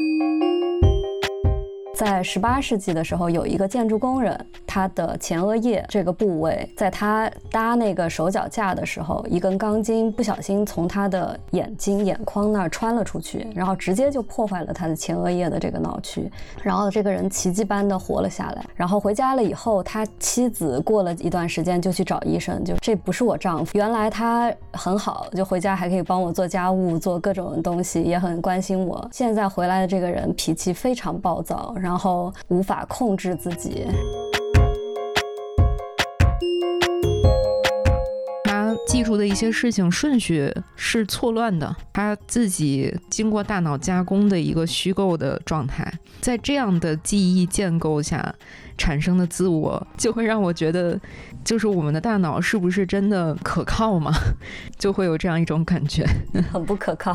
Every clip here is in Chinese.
Thank you. 在十八世纪的时候，有一个建筑工人，他的前额叶这个部位，在他搭那个手脚架的时候，一根钢筋不小心从他的眼睛眼眶那儿穿了出去，然后直接就破坏了他的前额叶的这个脑区，然后这个人奇迹般的活了下来。然后回家了以后，他妻子过了一段时间就去找医生，就这不是我丈夫，原来他很好，就回家还可以帮我做家务，做各种东西，也很关心我。现在回来的这个人脾气非常暴躁，然后。然后无法控制自己，他记住的一些事情顺序是错乱的，他自己经过大脑加工的一个虚构的状态，在这样的记忆建构下产生的自我，就会让我觉得，就是我们的大脑是不是真的可靠吗？就会有这样一种感觉，很不可靠。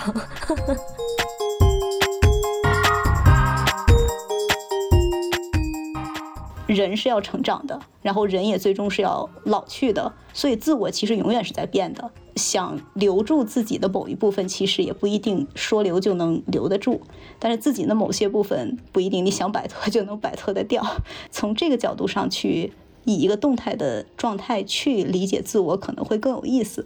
人是要成长的，然后人也最终是要老去的，所以自我其实永远是在变的。想留住自己的某一部分，其实也不一定说留就能留得住，但是自己的某些部分不一定你想摆脱就能摆脱得掉。从这个角度上去，以一个动态的状态去理解自我，可能会更有意思。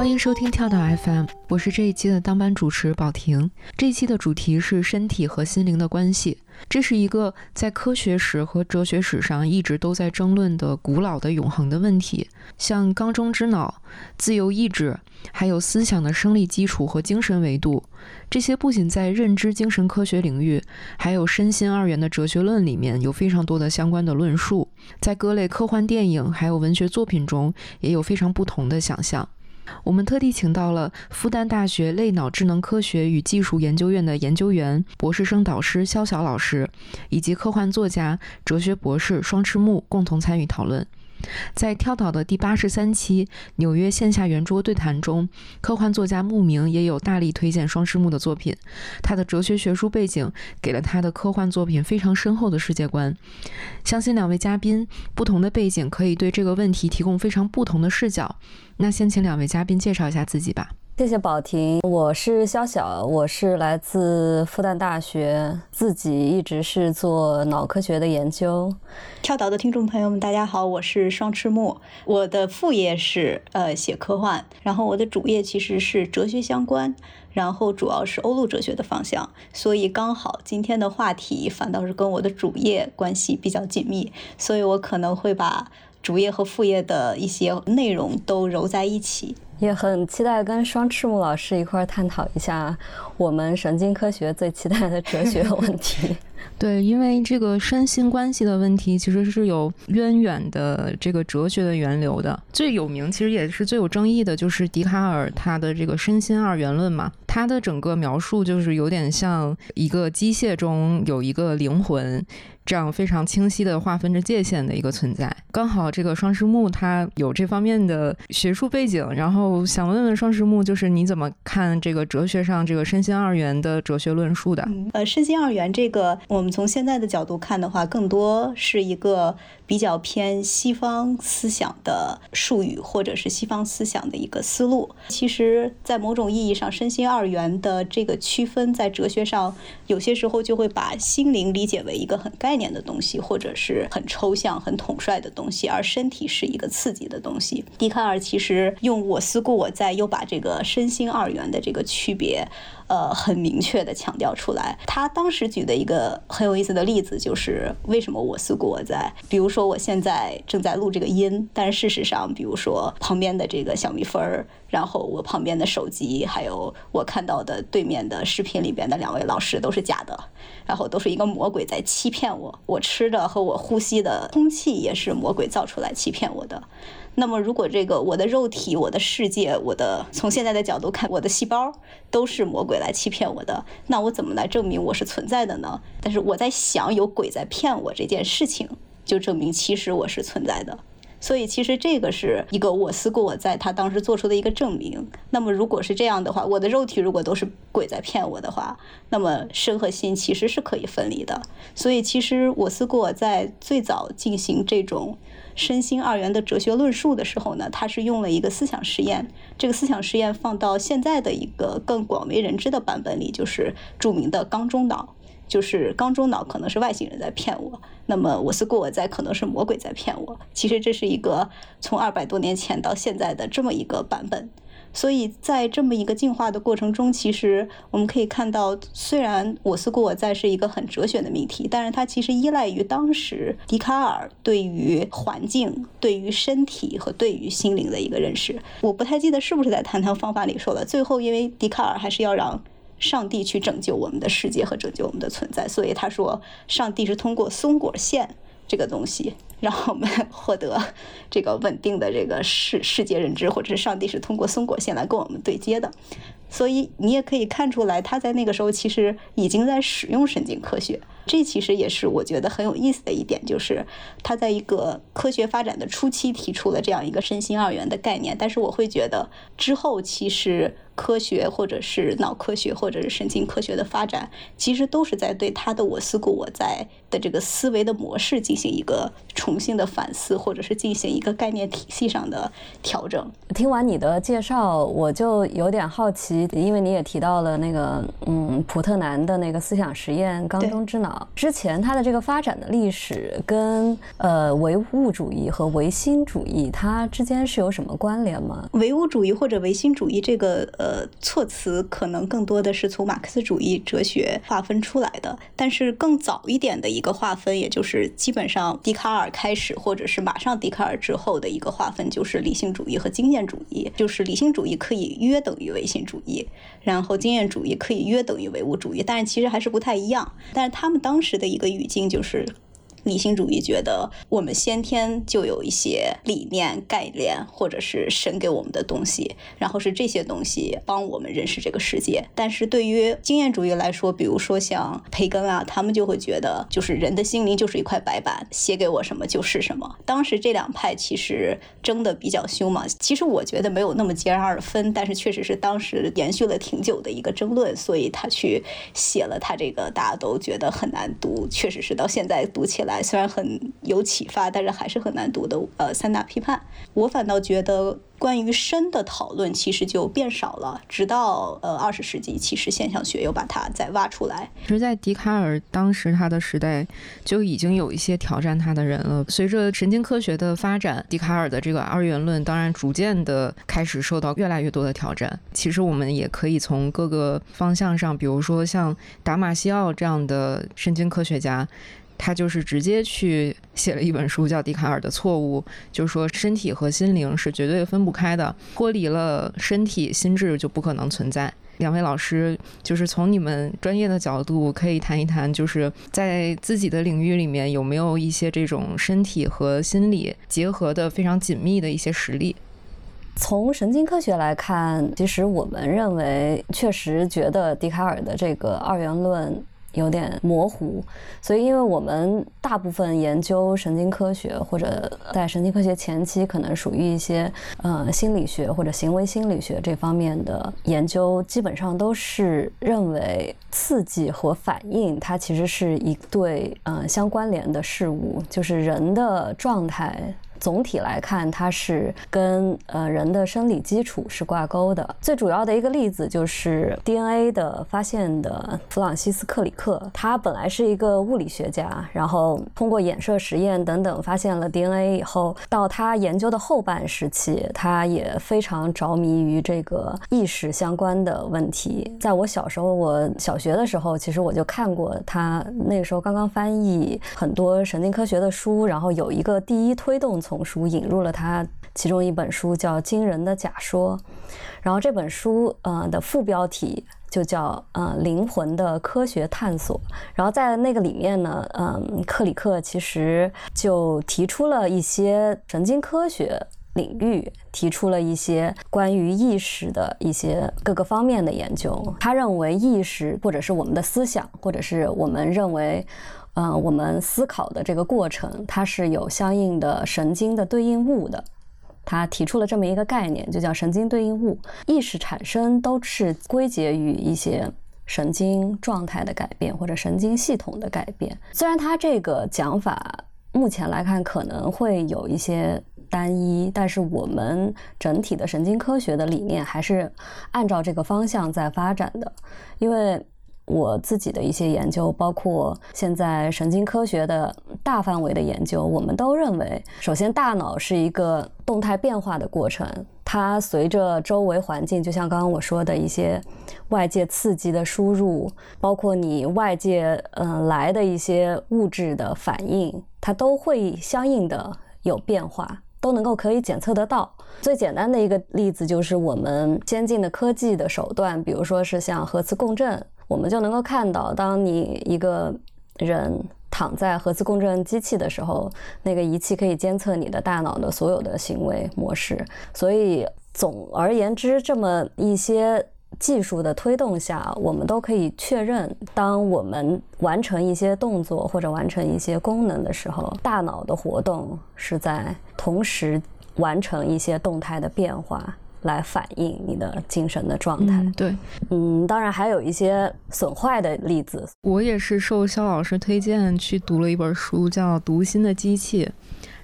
欢迎收听跳岛 FM，我是这一期的当班主持宝婷。这一期的主题是身体和心灵的关系，这是一个在科学史和哲学史上一直都在争论的古老的永恒的问题。像缸中之脑、自由意志，还有思想的生理基础和精神维度，这些不仅在认知精神科学领域，还有身心二元的哲学论里面有非常多的相关的论述。在各类科幻电影还有文学作品中，也有非常不同的想象。我们特地请到了复旦大学类脑智能科学与技术研究院的研究员、博士生导师肖晓老师，以及科幻作家、哲学博士双赤木共同参与讨论。在跳岛的第八十三期纽约线下圆桌对谈中，科幻作家慕名也有大力推荐双师木的作品。他的哲学学术背景给了他的科幻作品非常深厚的世界观。相信两位嘉宾不同的背景可以对这个问题提供非常不同的视角。那先请两位嘉宾介绍一下自己吧。谢谢宝婷，我是肖晓，我是来自复旦大学，自己一直是做脑科学的研究。跳岛的听众朋友们，大家好，我是双赤木，我的副业是呃写科幻，然后我的主业其实是哲学相关，然后主要是欧陆哲学的方向，所以刚好今天的话题反倒是跟我的主业关系比较紧密，所以我可能会把主业和副业的一些内容都揉在一起。也很期待跟双赤木老师一块儿探讨一下我们神经科学最期待的哲学问题。对，因为这个身心关系的问题其实是有渊源的，这个哲学的源流的。最有名，其实也是最有争议的，就是笛卡尔他的这个身心二元论嘛。他的整个描述就是有点像一个机械中有一个灵魂。这样非常清晰的划分着界限的一个存在，刚好这个双石木他有这方面的学术背景，然后想问问双石木，就是你怎么看这个哲学上这个身心二元的哲学论述的？呃，身心二元这个，我们从现在的角度看的话，更多是一个。比较偏西方思想的术语，或者是西方思想的一个思路。其实，在某种意义上，身心二元的这个区分，在哲学上有些时候就会把心灵理解为一个很概念的东西，或者是很抽象、很统帅的东西，而身体是一个刺激的东西。笛卡尔其实用“我思故我在”，又把这个身心二元的这个区别。呃，很明确的强调出来。他当时举的一个很有意思的例子，就是为什么我思故我在。比如说，我现在正在录这个音，但事实上，比如说旁边的这个小蜜蜂儿，然后我旁边的手机，还有我看到的对面的视频里边的两位老师都是假的，然后都是一个魔鬼在欺骗我。我吃的和我呼吸的空气也是魔鬼造出来欺骗我的。那么，如果这个我的肉体、我的世界、我的从现在的角度看，我的细胞都是魔鬼来欺骗我的，那我怎么来证明我是存在的呢？但是我在想有鬼在骗我这件事情，就证明其实我是存在的。所以其实这个是一个我思故我在，他当时做出的一个证明。那么如果是这样的话，我的肉体如果都是鬼在骗我的话，那么身和心其实是可以分离的。所以其实我思故我在最早进行这种身心二元的哲学论述的时候呢，他是用了一个思想实验。这个思想实验放到现在的一个更广为人知的版本里，就是著名的缸中脑。就是缸中脑可能是外星人在骗我，那么我思故我在可能是魔鬼在骗我。其实这是一个从二百多年前到现在的这么一个版本。所以在这么一个进化的过程中，其实我们可以看到，虽然我思故我在是一个很哲学的命题，但是它其实依赖于当时笛卡尔对于环境、对于身体和对于心灵的一个认识。我不太记得是不是在谈谈方法里说了，最后因为笛卡尔还是要让。上帝去拯救我们的世界和拯救我们的存在，所以他说，上帝是通过松果线这个东西让我们 获得这个稳定的这个世世界认知，或者是上帝是通过松果线来跟我们对接的。所以你也可以看出来，他在那个时候其实已经在使用神经科学。这其实也是我觉得很有意思的一点，就是他在一个科学发展的初期提出了这样一个身心二元的概念。但是我会觉得之后其实。科学，或者是脑科学，或者是神经科学的发展，其实都是在对他的“我思故我在”的这个思维的模式进行一个重新的反思，或者是进行一个概念体系上的调整。听完你的介绍，我就有点好奇，因为你也提到了那个，嗯，普特南的那个思想实验“缸中之脑”，之前它的这个发展的历史跟呃唯物主义和唯心主义它之间是有什么关联吗？唯物主义或者唯心主义这个呃。呃，措辞可能更多的是从马克思主义哲学划分出来的，但是更早一点的一个划分，也就是基本上笛卡尔开始，或者是马上笛卡尔之后的一个划分，就是理性主义和经验主义。就是理性主义可以约等于唯心主义，然后经验主义可以约等于唯物主义，但是其实还是不太一样。但是他们当时的一个语境就是。理性主义觉得我们先天就有一些理念、概念，或者是神给我们的东西，然后是这些东西帮我们认识这个世界。但是对于经验主义来说，比如说像培根啊，他们就会觉得，就是人的心灵就是一块白板，写给我什么就是什么。当时这两派其实争得比较凶嘛。其实我觉得没有那么截然二分，但是确实是当时延续了挺久的一个争论，所以他去写了他这个大家都觉得很难读，确实是到现在读起来。虽然很有启发，但是还是很难读的。呃，三大批判，我反倒觉得关于身的讨论其实就变少了。直到呃二十世纪，其实现象学又把它再挖出来。其实，在笛卡尔当时他的时代，就已经有一些挑战他的人了。随着神经科学的发展，笛卡尔的这个二元论当然逐渐的开始受到越来越多的挑战。其实我们也可以从各个方向上，比如说像达马西奥这样的神经科学家。他就是直接去写了一本书，叫《笛卡尔的错误》，就是说身体和心灵是绝对分不开的，脱离了身体，心智就不可能存在。两位老师，就是从你们专业的角度，可以谈一谈，就是在自己的领域里面有没有一些这种身体和心理结合的非常紧密的一些实例？从神经科学来看，其实我们认为，确实觉得笛卡尔的这个二元论。有点模糊，所以因为我们大部分研究神经科学或者在神经科学前期，可能属于一些呃心理学或者行为心理学这方面的研究，基本上都是认为刺激和反应它其实是一对呃相关联的事物，就是人的状态。总体来看，它是跟呃人的生理基础是挂钩的。最主要的一个例子就是 DNA 的发现的弗朗西斯克里克，他本来是一个物理学家，然后通过衍射实验等等发现了 DNA 以后，到他研究的后半时期，他也非常着迷于这个意识相关的问题。在我小时候，我小学的时候，其实我就看过他那个时候刚刚翻译很多神经科学的书，然后有一个第一推动。丛书引入了他其中一本书叫《惊人的假说》，然后这本书呃的副标题就叫呃灵魂的科学探索。然后在那个里面呢，嗯，克里克其实就提出了一些神经科学领域提出了一些关于意识的一些各个方面的研究。他认为意识，或者是我们的思想，或者是我们认为，嗯，我们思考的这个过程，它是有相应的神经的对应物的。他提出了这么一个概念，就叫神经对应物。意识产生都是归结于一些神经状态的改变或者神经系统的改变。虽然他这个讲法目前来看可能会有一些。单一，但是我们整体的神经科学的理念还是按照这个方向在发展的。因为我自己的一些研究，包括现在神经科学的大范围的研究，我们都认为，首先大脑是一个动态变化的过程，它随着周围环境，就像刚刚我说的一些外界刺激的输入，包括你外界嗯来的一些物质的反应，它都会相应的有变化。都能够可以检测得到。最简单的一个例子就是我们先进的科技的手段，比如说是像核磁共振，我们就能够看到，当你一个人躺在核磁共振机器的时候，那个仪器可以监测你的大脑的所有的行为模式。所以总而言之，这么一些。技术的推动下，我们都可以确认，当我们完成一些动作或者完成一些功能的时候，大脑的活动是在同时完成一些动态的变化，来反映你的精神的状态。对，嗯，当然还有一些损坏的例子。我也是受肖老师推荐去读了一本书，叫《读心的机器》。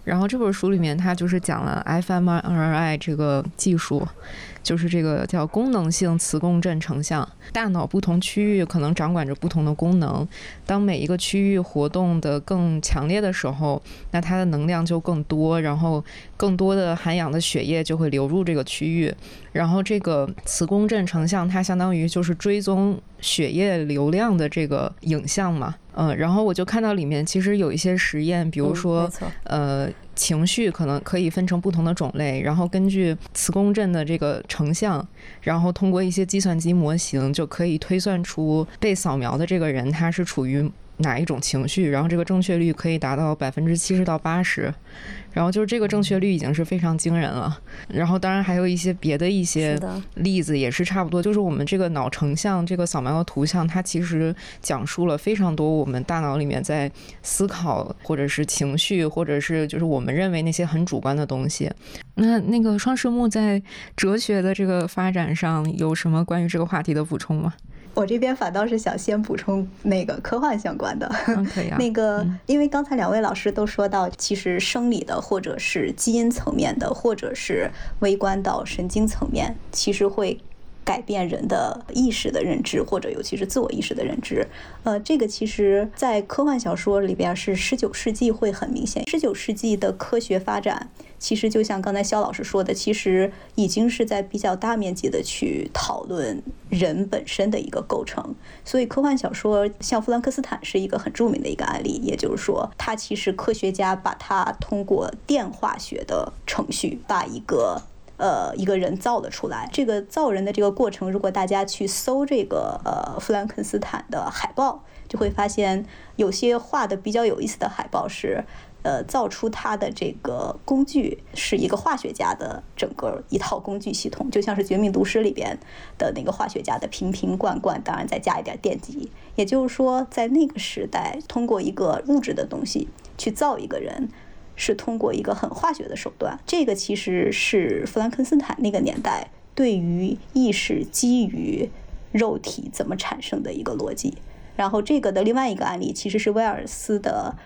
然后这本书里面，它就是讲了 fMRI 这个技术，就是这个叫功能性磁共振成像。大脑不同区域可能掌管着不同的功能，当每一个区域活动的更强烈的时候，那它的能量就更多，然后更多的含氧的血液就会流入这个区域。然后这个磁共振成像，它相当于就是追踪血液流量的这个影像嘛。嗯，然后我就看到里面其实有一些实验，比如说，呃，情绪可能可以分成不同的种类，然后根据磁共振的这个成像，然后通过一些计算机模型就可以推算出被扫描的这个人他是处于哪一种情绪，然后这个正确率可以达到百分之七十到八十。然后就是这个正确率已经是非常惊人了，然后当然还有一些别的一些例子也是差不多，就是我们这个脑成像这个扫描的图像，它其实讲述了非常多我们大脑里面在思考或者是情绪或者是就是我们认为那些很主观的东西。那那个双世木在哲学的这个发展上有什么关于这个话题的补充吗？我这边反倒是想先补充那个科幻相关的，可以啊。那个，因为刚才两位老师都说到，其实生理的，或者是基因层面的，或者是微观到神经层面，其实会。改变人的意识的认知，或者尤其是自我意识的认知，呃，这个其实，在科幻小说里边是十九世纪会很明显。十九世纪的科学发展，其实就像刚才肖老师说的，其实已经是在比较大面积的去讨论人本身的一个构成。所以，科幻小说像《弗兰克斯坦》是一个很著名的一个案例。也就是说，它其实科学家把它通过电化学的程序，把一个呃，一个人造了出来。这个造人的这个过程，如果大家去搜这个呃弗兰肯斯坦的海报，就会发现有些画的比较有意思的海报是，呃，造出他的这个工具是一个化学家的整个一套工具系统，就像是《绝命毒师》里边的那个化学家的瓶瓶罐罐，当然再加一点电极。也就是说，在那个时代，通过一个物质的东西去造一个人。是通过一个很化学的手段，这个其实是弗兰肯斯坦那个年代对于意识基于肉体怎么产生的一个逻辑。然后这个的另外一个案例其实是威尔斯的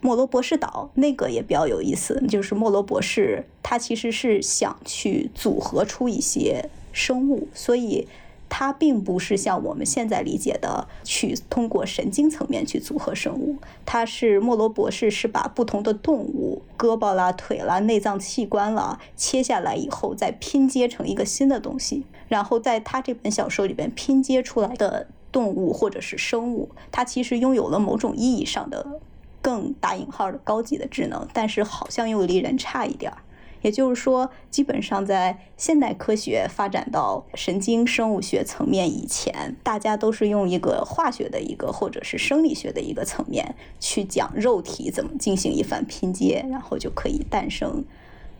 莫罗博士岛，那个也比较有意思，就是莫罗博士他其实是想去组合出一些生物，所以。它并不是像我们现在理解的去通过神经层面去组合生物，它是莫罗博士是把不同的动物胳膊啦、腿啦、内脏器官啦切下来以后，再拼接成一个新的东西，然后在他这本小说里边拼接出来的动物或者是生物，它其实拥有了某种意义上的更打引号的高级的智能，但是好像又离人差一点儿。也就是说，基本上在现代科学发展到神经生物学层面以前，大家都是用一个化学的一个或者是生理学的一个层面去讲肉体怎么进行一番拼接，然后就可以诞生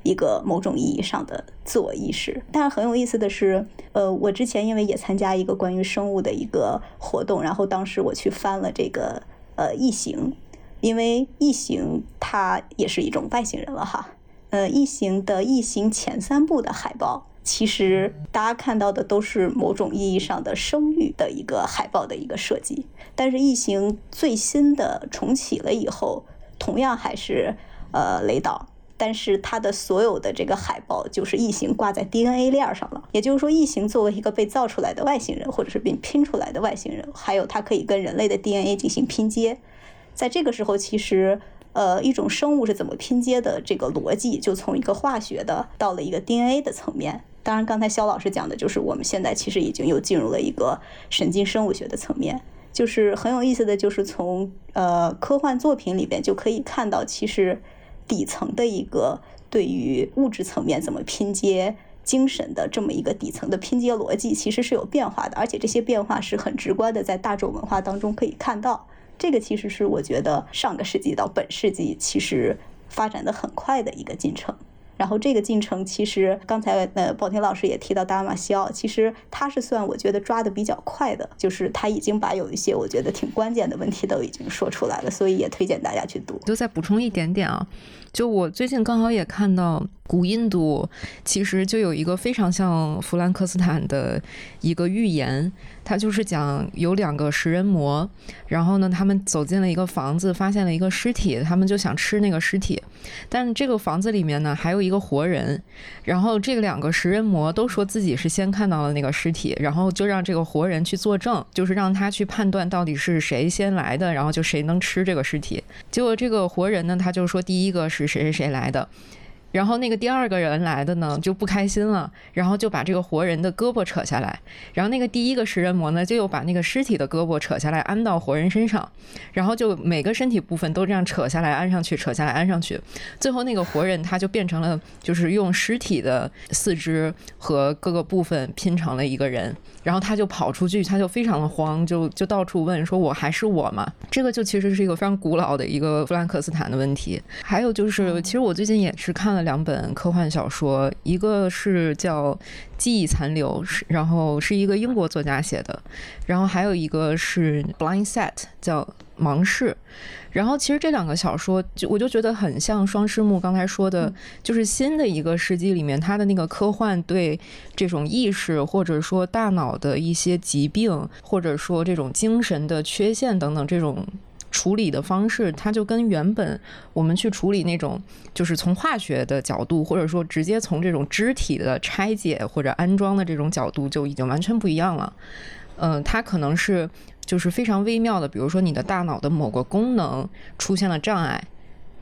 一个某种意义上的自我意识。但是很有意思的是，呃，我之前因为也参加一个关于生物的一个活动，然后当时我去翻了这个呃异形，因为异形它也是一种外星人了哈。呃，异形的异形前三部的海报。其实大家看到的都是某种意义上的生育的一个海报的一个设计，但是异形最新的重启了以后，同样还是呃雷导，但是它的所有的这个海报就是异形挂在 DNA 链上了，也就是说异形作为一个被造出来的外星人，或者是被拼出来的外星人，还有它可以跟人类的 DNA 进行拼接，在这个时候其实呃一种生物是怎么拼接的这个逻辑就从一个化学的到了一个 DNA 的层面。当然，刚才肖老师讲的就是我们现在其实已经又进入了一个神经生物学的层面，就是很有意思的就是从呃科幻作品里边就可以看到，其实底层的一个对于物质层面怎么拼接精神的这么一个底层的拼接逻辑，其实是有变化的，而且这些变化是很直观的，在大众文化当中可以看到。这个其实是我觉得上个世纪到本世纪其实发展的很快的一个进程。然后这个进程其实刚才呃宝婷老师也提到达马西奥，其实他是算我觉得抓的比较快的，就是他已经把有一些我觉得挺关键的问题都已经说出来了，所以也推荐大家去读。就再补充一点点啊，就我最近刚好也看到。古印度其实就有一个非常像弗兰克斯坦的一个寓言，它就是讲有两个食人魔，然后呢，他们走进了一个房子，发现了一个尸体，他们就想吃那个尸体，但这个房子里面呢还有一个活人，然后这两个食人魔都说自己是先看到了那个尸体，然后就让这个活人去作证，就是让他去判断到底是谁先来的，然后就谁能吃这个尸体。结果这个活人呢，他就说第一个是谁谁谁来的。然后那个第二个人来的呢就不开心了，然后就把这个活人的胳膊扯下来，然后那个第一个食人魔呢就又把那个尸体的胳膊扯下来安到活人身上，然后就每个身体部分都这样扯下来安上去，扯下来安上去，最后那个活人他就变成了就是用尸体的四肢和各个部分拼成了一个人，然后他就跑出去，他就非常的慌，就就到处问说我还是我吗？这个就其实是一个非常古老的一个弗兰克斯坦的问题。还有就是其实我最近也是看了。两本科幻小说，一个是叫《记忆残留》，是然后是一个英国作家写的，然后还有一个是《Blind Set》，叫《盲视》。然后其实这两个小说，就我就觉得很像双师木刚才说的，就是新的一个世纪里面，他的那个科幻对这种意识或者说大脑的一些疾病，或者说这种精神的缺陷等等这种。处理的方式，它就跟原本我们去处理那种，就是从化学的角度，或者说直接从这种肢体的拆解或者安装的这种角度，就已经完全不一样了。嗯，它可能是就是非常微妙的，比如说你的大脑的某个功能出现了障碍，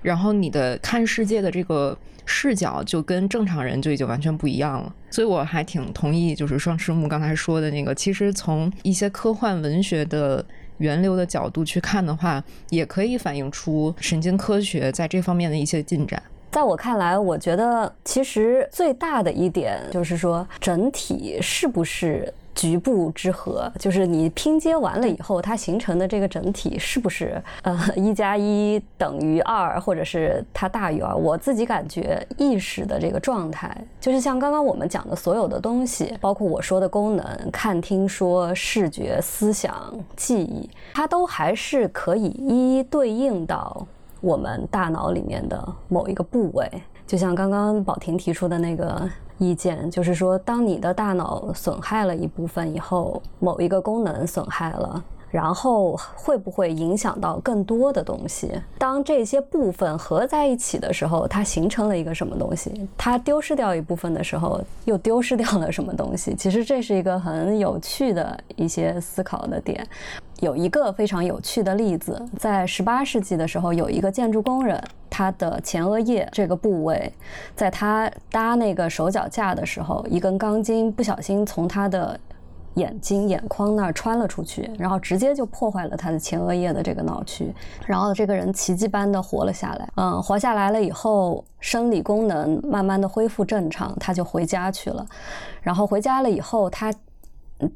然后你的看世界的这个视角就跟正常人就已经完全不一样了。所以我还挺同意，就是双师木刚才说的那个，其实从一些科幻文学的。源流的角度去看的话，也可以反映出神经科学在这方面的一些进展。在我看来，我觉得其实最大的一点就是说，整体是不是？局部之和，就是你拼接完了以后，它形成的这个整体是不是呃一加一等于二，或者是它大于二？我自己感觉意识的这个状态，就是像刚刚我们讲的所有的东西，包括我说的功能，看、听、说、视觉、思想、记忆，它都还是可以一一对应到我们大脑里面的某一个部位。就像刚刚宝婷提出的那个。意见就是说，当你的大脑损害了一部分以后，某一个功能损害了，然后会不会影响到更多的东西？当这些部分合在一起的时候，它形成了一个什么东西？它丢失掉一部分的时候，又丢失掉了什么东西？其实这是一个很有趣的一些思考的点。有一个非常有趣的例子，在十八世纪的时候，有一个建筑工人，他的前额叶这个部位，在他搭那个手脚架的时候，一根钢筋不小心从他的眼睛眼眶那儿穿了出去，然后直接就破坏了他的前额叶的这个脑区，然后这个人奇迹般的活了下来。嗯，活下来了以后，生理功能慢慢的恢复正常，他就回家去了。然后回家了以后，他。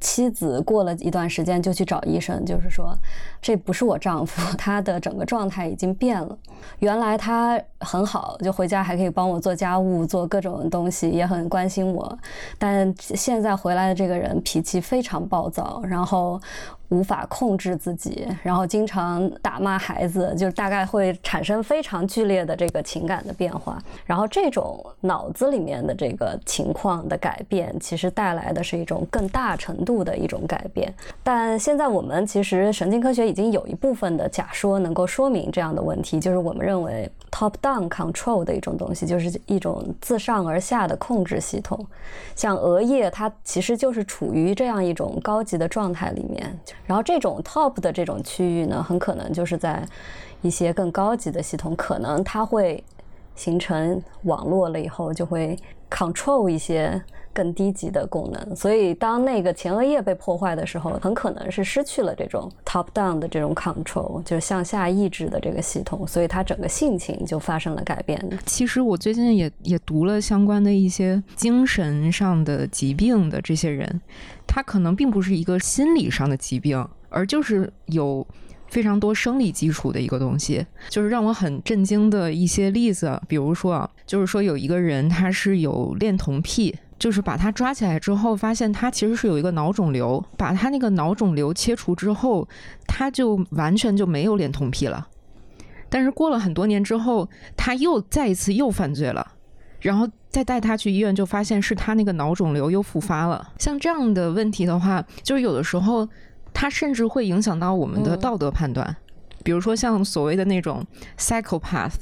妻子过了一段时间就去找医生，就是说这不是我丈夫，他的整个状态已经变了。原来他很好，就回家还可以帮我做家务、做各种东西，也很关心我。但现在回来的这个人脾气非常暴躁，然后。无法控制自己，然后经常打骂孩子，就大概会产生非常剧烈的这个情感的变化。然后这种脑子里面的这个情况的改变，其实带来的是一种更大程度的一种改变。但现在我们其实神经科学已经有一部分的假说能够说明这样的问题，就是我们认为 top-down control 的一种东西，就是一种自上而下的控制系统。像额叶，它其实就是处于这样一种高级的状态里面。然后这种 top 的这种区域呢，很可能就是在一些更高级的系统，可能它会形成网络了以后，就会 control 一些更低级的功能。所以当那个前额叶被破坏的时候，很可能是失去了这种 top down 的这种 control，就是向下抑制的这个系统，所以它整个性情就发生了改变。其实我最近也也读了相关的一些精神上的疾病的这些人。他可能并不是一个心理上的疾病，而就是有非常多生理基础的一个东西。就是让我很震惊的一些例子，比如说啊，就是说有一个人他是有恋童癖，就是把他抓起来之后，发现他其实是有一个脑肿瘤，把他那个脑肿瘤切除之后，他就完全就没有恋童癖了。但是过了很多年之后，他又再一次又犯罪了。然后再带他去医院，就发现是他那个脑肿瘤又复发了。像这样的问题的话，就是有的时候，它甚至会影响到我们的道德判断。比如说像所谓的那种 psychopath，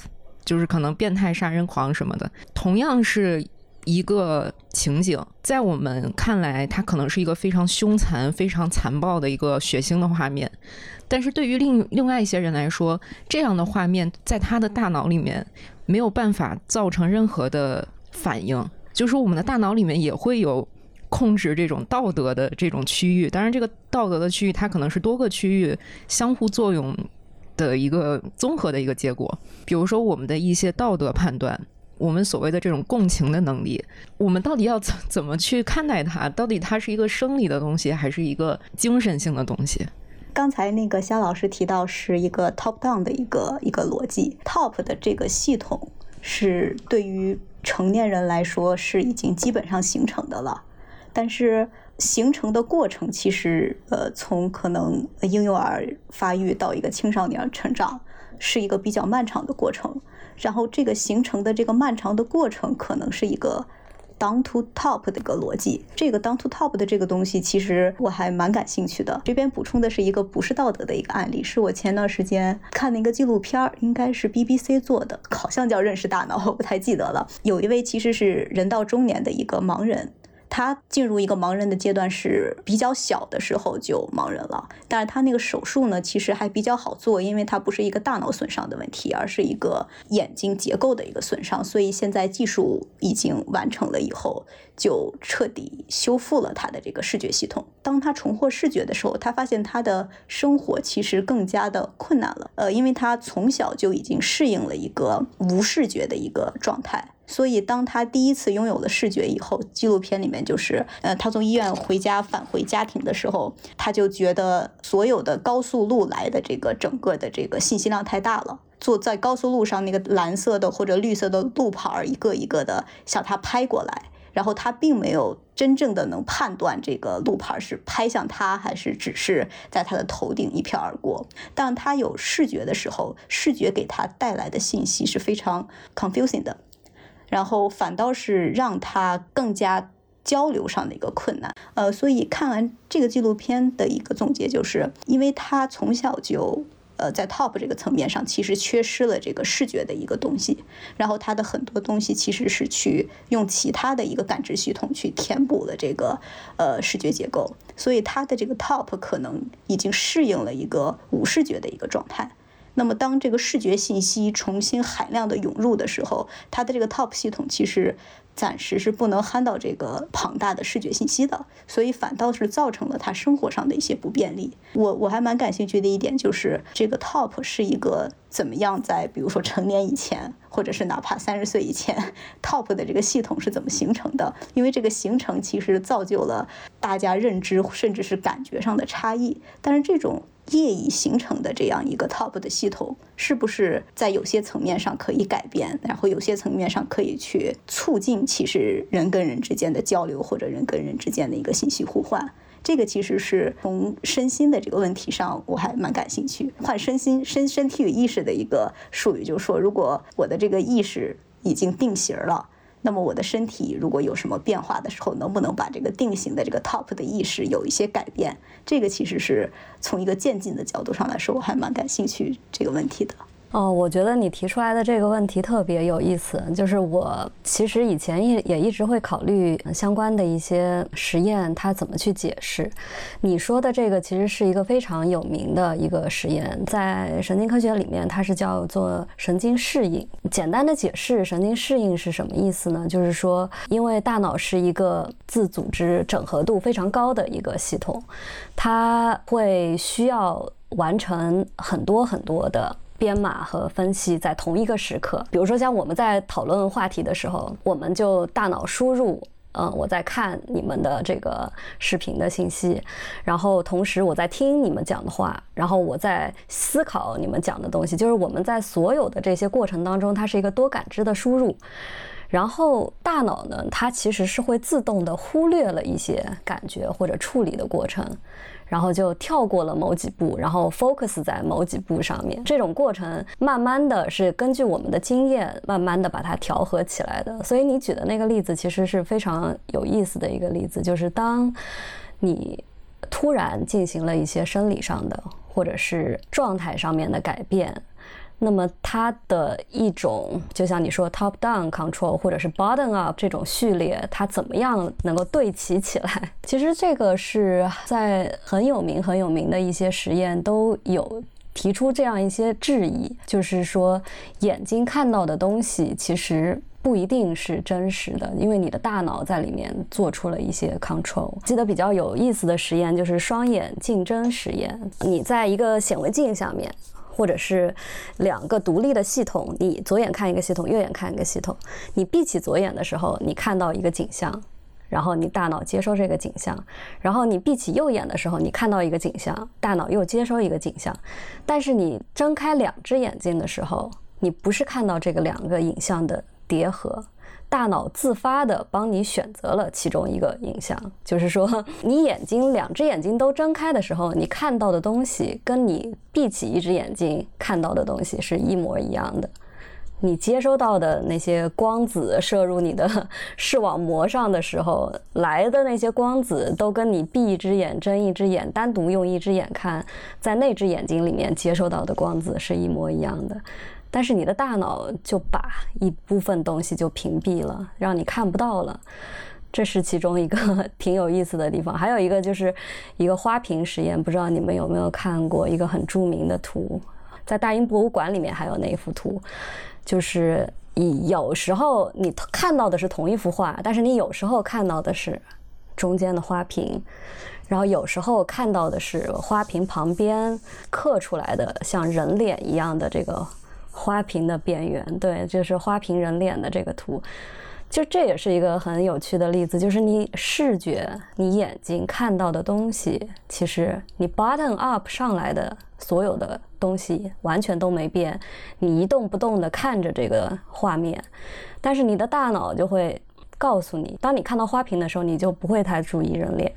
就是可能变态杀人狂什么的，同样是一个情景，在我们看来，它可能是一个非常凶残、非常残暴的一个血腥的画面。但是对于另另外一些人来说，这样的画面在他的大脑里面。没有办法造成任何的反应，就是我们的大脑里面也会有控制这种道德的这种区域。当然，这个道德的区域它可能是多个区域相互作用的一个综合的一个结果。比如说，我们的一些道德判断，我们所谓的这种共情的能力，我们到底要怎怎么去看待它？到底它是一个生理的东西，还是一个精神性的东西？刚才那个肖老师提到是一个 top down 的一个一个逻辑，top 的这个系统是对于成年人来说是已经基本上形成的了，但是形成的过程其实呃从可能婴幼儿发育到一个青少年成长是一个比较漫长的过程，然后这个形成的这个漫长的过程可能是一个。down to top 的一个逻辑，这个 down to top 的这个东西，其实我还蛮感兴趣的。这边补充的是一个不是道德的一个案例，是我前段时间看的一个纪录片儿，应该是 BBC 做的，好像叫《认识大脑》，我不太记得了。有一位其实是人到中年的一个盲人。他进入一个盲人的阶段是比较小的时候就盲人了，但是他那个手术呢，其实还比较好做，因为它不是一个大脑损伤的问题，而是一个眼睛结构的一个损伤，所以现在技术已经完成了以后，就彻底修复了他的这个视觉系统。当他重获视觉的时候，他发现他的生活其实更加的困难了，呃，因为他从小就已经适应了一个无视觉的一个状态。所以，当他第一次拥有了视觉以后，纪录片里面就是，呃，他从医院回家返回家庭的时候，他就觉得所有的高速路来的这个整个的这个信息量太大了。坐在高速路上，那个蓝色的或者绿色的路牌一个一个的向他拍过来，然后他并没有真正的能判断这个路牌是拍向他，还是只是在他的头顶一飘而过。当他有视觉的时候，视觉给他带来的信息是非常 confusing 的。然后反倒是让他更加交流上的一个困难，呃，所以看完这个纪录片的一个总结就是，因为他从小就，呃，在 top 这个层面上其实缺失了这个视觉的一个东西，然后他的很多东西其实是去用其他的一个感知系统去填补了这个，呃，视觉结构，所以他的这个 top 可能已经适应了一个无视觉的一个状态。那么当这个视觉信息重新海量的涌入的时候，它的这个 top 系统其实。暂时是不能 handle 到这个庞大的视觉信息的，所以反倒是造成了他生活上的一些不便利。我我还蛮感兴趣的一点就是，这个 top 是一个怎么样在比如说成年以前，或者是哪怕三十岁以前，top 的这个系统是怎么形成的？因为这个形成其实造就了大家认知甚至是感觉上的差异。但是这种。业已形成的这样一个 top 的系统，是不是在有些层面上可以改变，然后有些层面上可以去促进其实人跟人之间的交流，或者人跟人之间的一个信息互换？这个其实是从身心的这个问题上，我还蛮感兴趣。换身心身身体与意识的一个术语，就是说，如果我的这个意识已经定型了。那么我的身体如果有什么变化的时候，能不能把这个定型的这个 top 的意识有一些改变？这个其实是从一个渐进的角度上来说，我还蛮感兴趣这个问题的。哦，我觉得你提出来的这个问题特别有意思。就是我其实以前也也一直会考虑相关的一些实验，它怎么去解释。你说的这个其实是一个非常有名的一个实验，在神经科学里面，它是叫做神经适应。简单的解释，神经适应是什么意思呢？就是说，因为大脑是一个自组织整合度非常高的一个系统，它会需要完成很多很多的。编码和分析在同一个时刻，比如说像我们在讨论话题的时候，我们就大脑输入，嗯，我在看你们的这个视频的信息，然后同时我在听你们讲的话，然后我在思考你们讲的东西，就是我们在所有的这些过程当中，它是一个多感知的输入，然后大脑呢，它其实是会自动的忽略了一些感觉或者处理的过程。然后就跳过了某几步，然后 focus 在某几步上面。这种过程慢慢的是根据我们的经验，慢慢的把它调和起来的。所以你举的那个例子其实是非常有意思的一个例子，就是当你突然进行了一些生理上的或者是状态上面的改变。那么它的一种，就像你说 top down control 或者是 bottom up 这种序列，它怎么样能够对齐起来？其实这个是在很有名很有名的一些实验都有提出这样一些质疑，就是说眼睛看到的东西其实不一定是真实的，因为你的大脑在里面做出了一些 control。记得比较有意思的实验就是双眼竞争实验，你在一个显微镜下面。或者是两个独立的系统，你左眼看一个系统，右眼看一个系统。你闭起左眼的时候，你看到一个景象，然后你大脑接收这个景象；然后你闭起右眼的时候，你看到一个景象，大脑又接收一个景象。但是你睁开两只眼睛的时候，你不是看到这个两个影像的叠合。大脑自发的帮你选择了其中一个影像，就是说，你眼睛两只眼睛都睁开的时候，你看到的东西跟你闭起一只眼睛看到的东西是一模一样的。你接收到的那些光子射入你的视网膜上的时候来的那些光子，都跟你闭一只眼睁一只眼，单独用一只眼看，在那只眼睛里面接收到的光子是一模一样的。但是你的大脑就把一部分东西就屏蔽了，让你看不到了，这是其中一个挺有意思的地方。还有一个就是一个花瓶实验，不知道你们有没有看过一个很著名的图，在大英博物馆里面还有那一幅图，就是你有时候你看到的是同一幅画，但是你有时候看到的是中间的花瓶，然后有时候看到的是花瓶旁边刻出来的像人脸一样的这个。花瓶的边缘，对，就是花瓶人脸的这个图，就这也是一个很有趣的例子，就是你视觉，你眼睛看到的东西，其实你 button up 上来的所有的东西完全都没变，你一动不动的看着这个画面，但是你的大脑就会。告诉你，当你看到花瓶的时候，你就不会太注意人脸；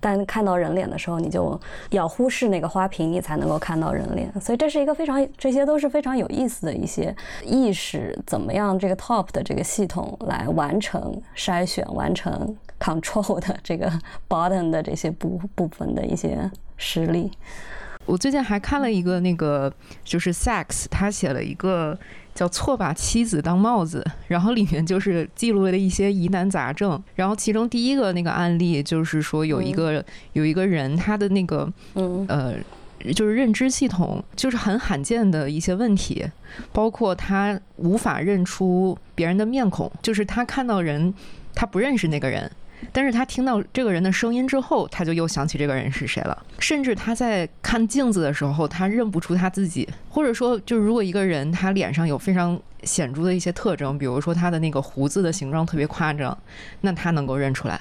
但看到人脸的时候，你就要忽视那个花瓶，你才能够看到人脸。所以这是一个非常，这些都是非常有意思的一些意识，怎么样这个 top 的这个系统来完成筛选、完成 control 的这个 bottom 的这些部部分的一些实例。我最近还看了一个那个，就是 Sex，他写了一个。叫错把妻子当帽子，然后里面就是记录了一些疑难杂症，然后其中第一个那个案例就是说有一个有一个人他的那个呃就是认知系统就是很罕见的一些问题，包括他无法认出别人的面孔，就是他看到人，他不认识那个人。但是他听到这个人的声音之后，他就又想起这个人是谁了。甚至他在看镜子的时候，他认不出他自己。或者说，就如果一个人他脸上有非常显著的一些特征，比如说他的那个胡子的形状特别夸张，那他能够认出来。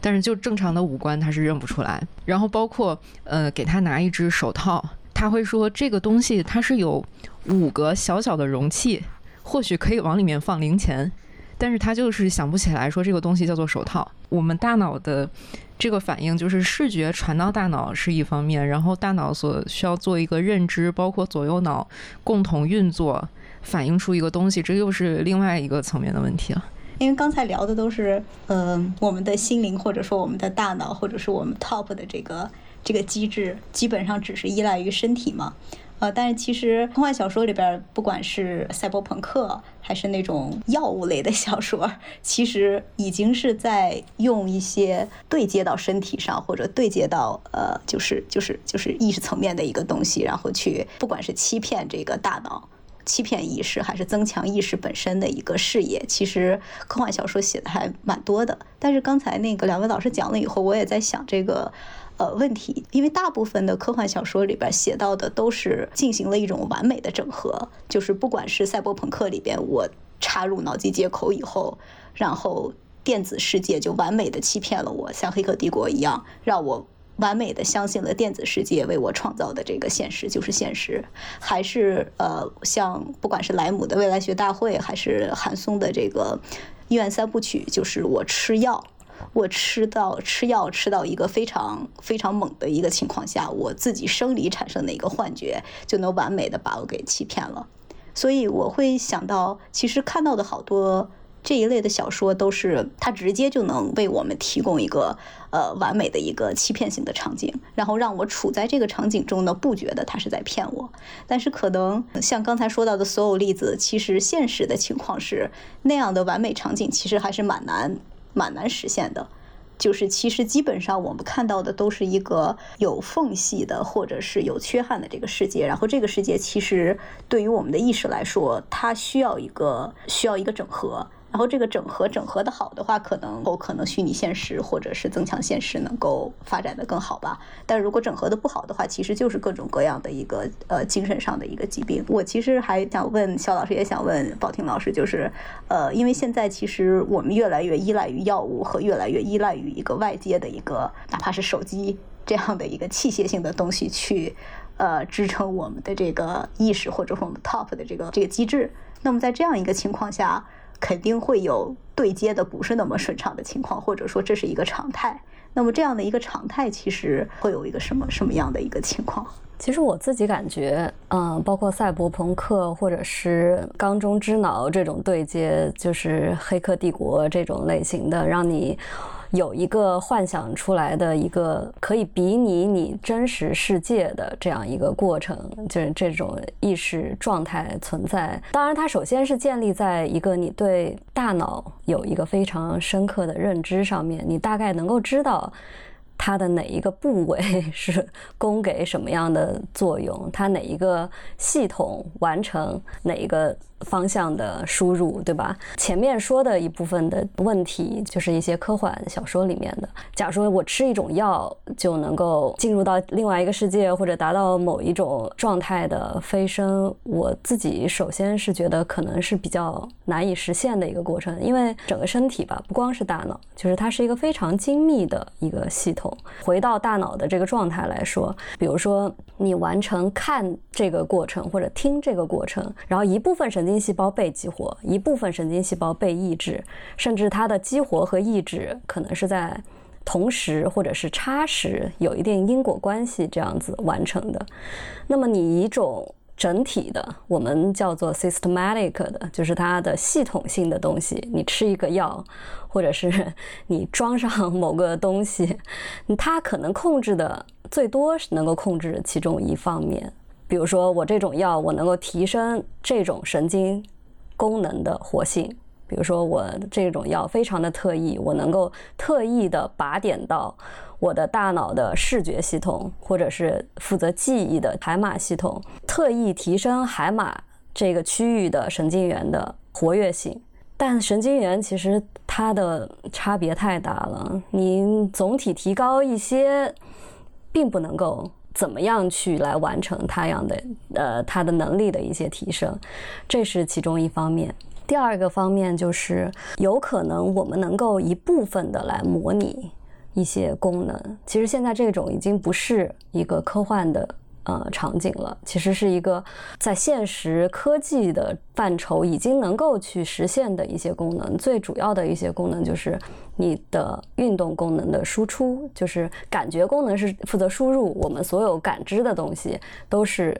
但是就正常的五官他是认不出来。然后包括呃，给他拿一只手套，他会说这个东西它是有五个小小的容器，或许可以往里面放零钱。但是他就是想不起来说这个东西叫做手套。我们大脑的这个反应就是视觉传到大脑是一方面，然后大脑所需要做一个认知，包括左右脑共同运作，反映出一个东西，这又是另外一个层面的问题了。因为刚才聊的都是，嗯，我们的心灵或者说我们的大脑，或者是我们 top 的这个这个机制，基本上只是依赖于身体嘛。呃，但是其实科幻小说里边，不管是赛博朋克还是那种药物类的小说，其实已经是在用一些对接到身体上，或者对接到呃，就是就是就是意识层面的一个东西，然后去不管是欺骗这个大脑、欺骗意识，还是增强意识本身的一个视野。其实科幻小说写的还蛮多的。但是刚才那个两位老师讲了以后，我也在想这个。呃，问题，因为大部分的科幻小说里边写到的都是进行了一种完美的整合，就是不管是赛博朋克里边，我插入脑机接口以后，然后电子世界就完美的欺骗了我，像《黑客帝国》一样，让我完美的相信了电子世界为我创造的这个现实就是现实，还是呃，像不管是莱姆的未来学大会，还是韩松的这个医院三部曲，就是我吃药。我吃到吃药吃到一个非常非常猛的一个情况下，我自己生理产生的一个幻觉，就能完美的把我给欺骗了。所以我会想到，其实看到的好多这一类的小说，都是它直接就能为我们提供一个呃完美的一个欺骗性的场景，然后让我处在这个场景中呢，不觉得他是在骗我。但是可能像刚才说到的所有例子，其实现实的情况是那样的完美场景，其实还是蛮难。蛮难实现的，就是其实基本上我们看到的都是一个有缝隙的，或者是有缺憾的这个世界。然后这个世界其实对于我们的意识来说，它需要一个需要一个整合。然后这个整合整合的好的话，可能够可能虚拟现实或者是增强现实能够发展的更好吧。但如果整合的不好的话，其实就是各种各样的一个呃精神上的一个疾病。我其实还想问肖老师，也想问宝婷老师，就是呃，因为现在其实我们越来越依赖于药物和越来越依赖于一个外界的一个哪怕是手机这样的一个器械性的东西去呃支撑我们的这个意识或者说我们 top 的这个这个机制。那么在这样一个情况下。肯定会有对接的不是那么顺畅的情况，或者说这是一个常态。那么这样的一个常态，其实会有一个什么什么样的一个情况？其实我自己感觉，嗯，包括赛博朋克或者是缸中之脑这种对接，就是黑客帝国这种类型的，让你。有一个幻想出来的一个可以比拟你真实世界的这样一个过程，就是这种意识状态存在。当然，它首先是建立在一个你对大脑有一个非常深刻的认知上面，你大概能够知道。它的哪一个部位是供给什么样的作用？它哪一个系统完成哪一个方向的输入，对吧？前面说的一部分的问题，就是一些科幻小说里面的。假如说我吃一种药就能够进入到另外一个世界，或者达到某一种状态的飞升，我自己首先是觉得可能是比较难以实现的一个过程，因为整个身体吧，不光是大脑，就是它是一个非常精密的一个系统。回到大脑的这个状态来说，比如说你完成看这个过程或者听这个过程，然后一部分神经神经细胞被激活，一部分神经细胞被抑制，甚至它的激活和抑制可能是在同时或者是差时，有一定因果关系这样子完成的。那么你一种。整体的，我们叫做 systematic 的，就是它的系统性的东西。你吃一个药，或者是 你装上某个东西，它可能控制的最多是能够控制其中一方面。比如说，我这种药，我能够提升这种神经功能的活性。比如说，我这种药非常的特异，我能够特异的靶点到我的大脑的视觉系统，或者是负责记忆的海马系统，特意提升海马这个区域的神经元的活跃性。但神经元其实它的差别太大了，你总体提高一些，并不能够怎么样去来完成他样的呃他的能力的一些提升，这是其中一方面。第二个方面就是有可能我们能够一部分的来模拟。一些功能，其实现在这种已经不是一个科幻的呃场景了，其实是一个在现实科技的范畴已经能够去实现的一些功能。最主要的一些功能就是你的运动功能的输出，就是感觉功能是负责输入，我们所有感知的东西都是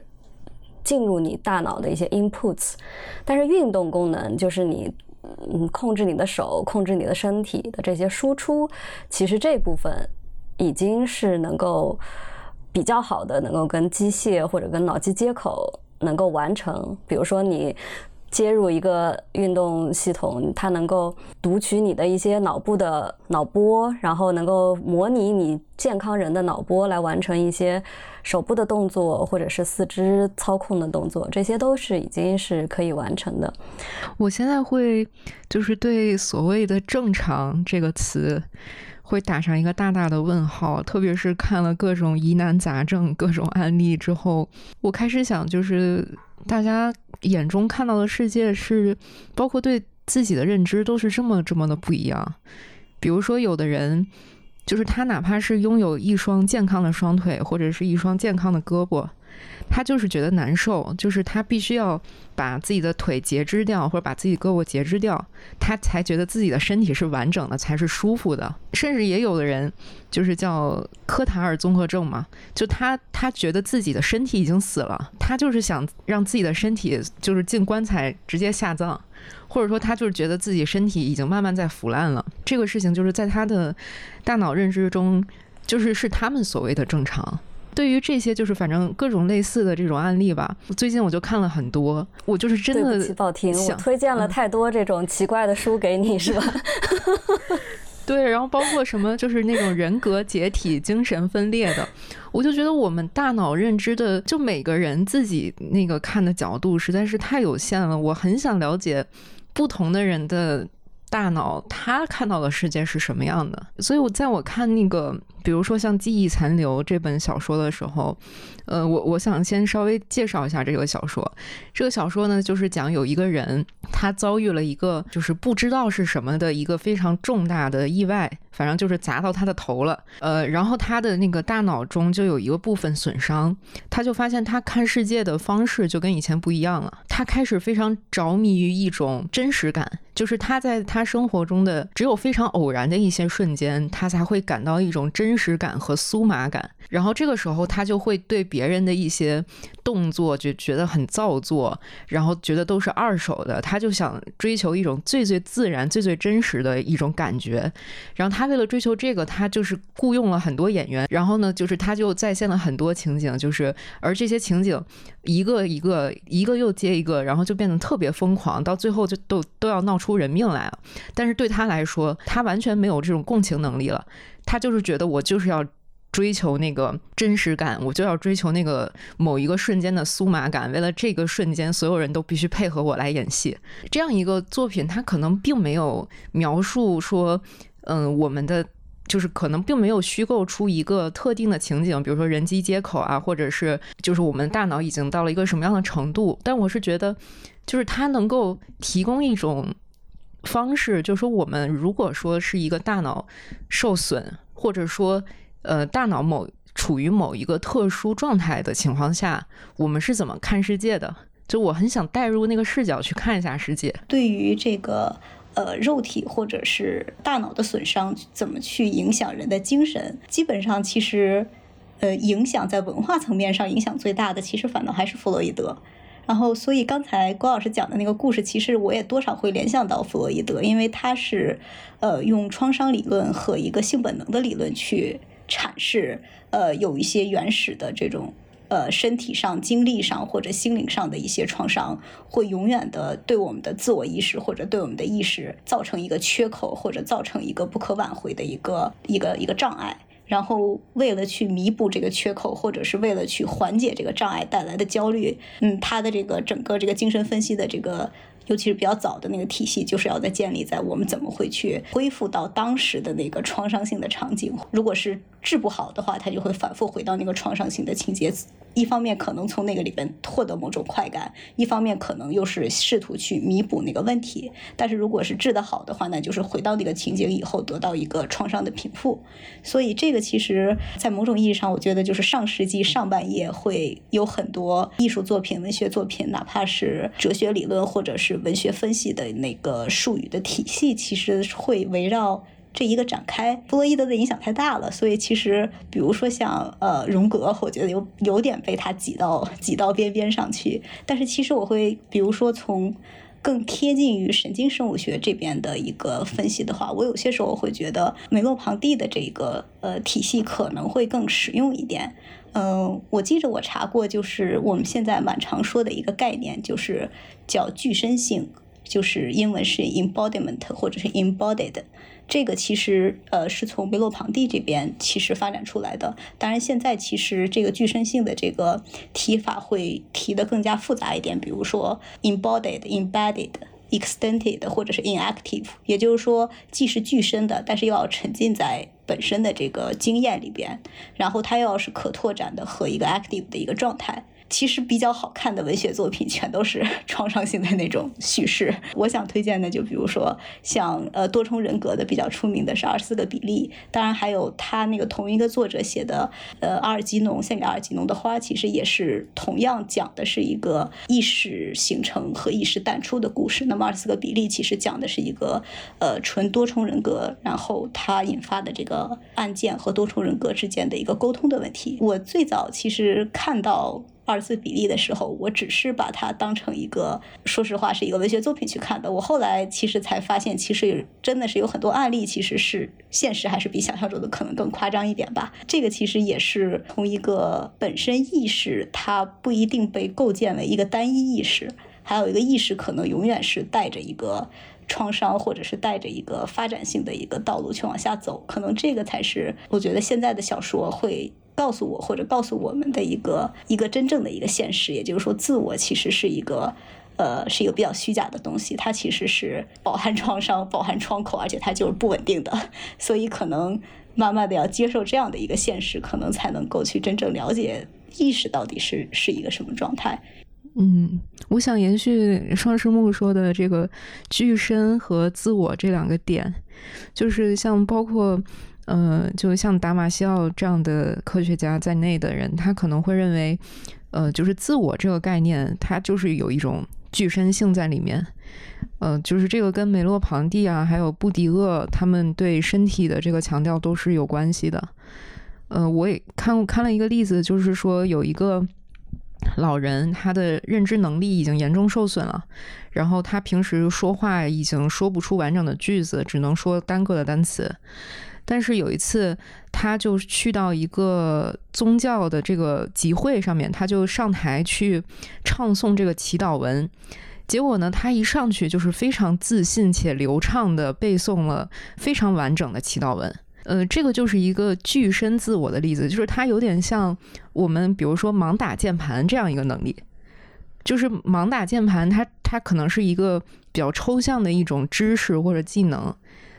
进入你大脑的一些 inputs，但是运动功能就是你。嗯，控制你的手，控制你的身体的这些输出，其实这部分已经是能够比较好的，能够跟机械或者跟脑机接口能够完成。比如说你。接入一个运动系统，它能够读取你的一些脑部的脑波，然后能够模拟你健康人的脑波来完成一些手部的动作或者是四肢操控的动作，这些都是已经是可以完成的。我现在会就是对所谓的“正常”这个词会打上一个大大的问号，特别是看了各种疑难杂症、各种案例之后，我开始想就是。大家眼中看到的世界是，包括对自己的认知都是这么这么的不一样。比如说，有的人就是他，哪怕是拥有一双健康的双腿，或者是一双健康的胳膊。他就是觉得难受，就是他必须要把自己的腿截肢掉，或者把自己胳膊截肢掉，他才觉得自己的身体是完整的，才是舒服的。甚至也有的人，就是叫科塔尔综合症嘛，就他他觉得自己的身体已经死了，他就是想让自己的身体就是进棺材直接下葬，或者说他就是觉得自己身体已经慢慢在腐烂了。这个事情就是在他的大脑认知中，就是是他们所谓的正常。对于这些，就是反正各种类似的这种案例吧，最近我就看了很多。我就是真的，对不起，宝婷，我推荐了太多这种奇怪的书给你，是吧？对，然后包括什么，就是那种人格解体、精神分裂的，我就觉得我们大脑认知的，就每个人自己那个看的角度实在是太有限了。我很想了解不同的人的。大脑他看到的世界是什么样的？所以我在我看那个，比如说像《记忆残留》这本小说的时候，呃，我我想先稍微介绍一下这个小说。这个小说呢，就是讲有一个人，他遭遇了一个就是不知道是什么的一个非常重大的意外，反正就是砸到他的头了。呃，然后他的那个大脑中就有一个部分损伤，他就发现他看世界的方式就跟以前不一样了。他开始非常着迷于一种真实感。就是他在他生活中的只有非常偶然的一些瞬间，他才会感到一种真真实感和酥麻感。然后这个时候，他就会对别人的一些动作就觉得很造作，然后觉得都是二手的。他就想追求一种最最自然、最最真实的一种感觉。然后他为了追求这个，他就是雇佣了很多演员。然后呢，就是他就再现了很多情景，就是而这些情景一个一个一个又接一个，然后就变得特别疯狂，到最后就都都要闹出人命来了。但是对他来说，他完全没有这种共情能力了。他就是觉得我就是要。追求那个真实感，我就要追求那个某一个瞬间的酥麻感。为了这个瞬间，所有人都必须配合我来演戏。这样一个作品，它可能并没有描述说，嗯，我们的就是可能并没有虚构出一个特定的情景，比如说人机接口啊，或者是就是我们大脑已经到了一个什么样的程度。但我是觉得，就是它能够提供一种方式，就是说我们如果说是一个大脑受损，或者说。呃，大脑某处于某一个特殊状态的情况下，我们是怎么看世界的？就我很想带入那个视角去看一下世界。对于这个呃肉体或者是大脑的损伤，怎么去影响人的精神？基本上其实，呃，影响在文化层面上影响最大的，其实反倒还是弗洛伊德。然后，所以刚才郭老师讲的那个故事，其实我也多少会联想到弗洛伊德，因为他是呃用创伤理论和一个性本能的理论去。阐释，呃，有一些原始的这种，呃，身体上、精力上或者心灵上的一些创伤，会永远的对我们的自我意识或者对我们的意识造成一个缺口，或者造成一个不可挽回的一个一个一个障碍。然后为了去弥补这个缺口，或者是为了去缓解这个障碍带来的焦虑，嗯，他的这个整个这个精神分析的这个。尤其是比较早的那个体系，就是要在建立在我们怎么会去恢复到当时的那个创伤性的场景。如果是治不好的话，它就会反复回到那个创伤性的情节。一方面可能从那个里边获得某种快感，一方面可能又是试图去弥补那个问题。但是如果是治得好的话，那就是回到那个情节以后得到一个创伤的平复。所以这个其实，在某种意义上，我觉得就是上世纪上半叶会有很多艺术作品、文学作品，哪怕是哲学理论或者是文学分析的那个术语的体系，其实会围绕。这一个展开，弗洛伊德的影响太大了，所以其实，比如说像呃荣格，我觉得有有点被他挤到挤到边边上去。但是其实我会，比如说从更贴近于神经生物学这边的一个分析的话，我有些时候会觉得梅洛庞蒂的这个呃体系可能会更实用一点。嗯，我记着我查过，就是我们现在蛮常说的一个概念，就是叫具身性，就是英文是 embodiment 或者是 embodied。这个其实呃是从梅洛庞蒂这边其实发展出来的，当然现在其实这个具身性的这个提法会提的更加复杂一点，比如说 embodied、embedded、extended 或者是 inactive，也就是说既是具身的，但是又要沉浸在本身的这个经验里边，然后它又要是可拓展的和一个 active 的一个状态。其实比较好看的文学作品全都是 创伤性的那种叙事。我想推荐的就比如说像呃多重人格的比较出名的是二十四个比例，当然还有他那个同一个作者写的呃阿尔吉农献给阿尔吉农的花，其实也是同样讲的是一个意识形成和意识淡出的故事。那么二十四个比例其实讲的是一个呃纯多重人格，然后它引发的这个案件和多重人格之间的一个沟通的问题。我最早其实看到。二次比例的时候，我只是把它当成一个，说实话是一个文学作品去看的。我后来其实才发现，其实真的是有很多案例，其实是现实还是比想象中的可能更夸张一点吧。这个其实也是从一个本身意识，它不一定被构建为一个单一意识，还有一个意识可能永远是带着一个创伤，或者是带着一个发展性的一个道路去往下走。可能这个才是我觉得现在的小说会。告诉我或者告诉我们的一个一个真正的一个现实，也就是说，自我其实是一个呃是一个比较虚假的东西，它其实是饱含创伤、饱含窗口，而且它就是不稳定的。所以可能慢慢的要接受这样的一个现实，可能才能够去真正了解意识到底是是一个什么状态。嗯，我想延续双师木说的这个具身和自我这两个点，就是像包括。呃，就像达马西奥这样的科学家在内的人，他可能会认为，呃，就是自我这个概念，它就是有一种具身性在里面。呃，就是这个跟梅洛庞蒂啊，还有布迪厄他们对身体的这个强调都是有关系的。呃，我也看过看了一个例子，就是说有一个老人，他的认知能力已经严重受损了，然后他平时说话已经说不出完整的句子，只能说单个的单词。但是有一次，他就去到一个宗教的这个集会上面，他就上台去唱诵这个祈祷文。结果呢，他一上去就是非常自信且流畅的背诵了非常完整的祈祷文。呃，这个就是一个具身自我的例子，就是它有点像我们比如说盲打键盘这样一个能力。就是盲打键盘，它它可能是一个比较抽象的一种知识或者技能。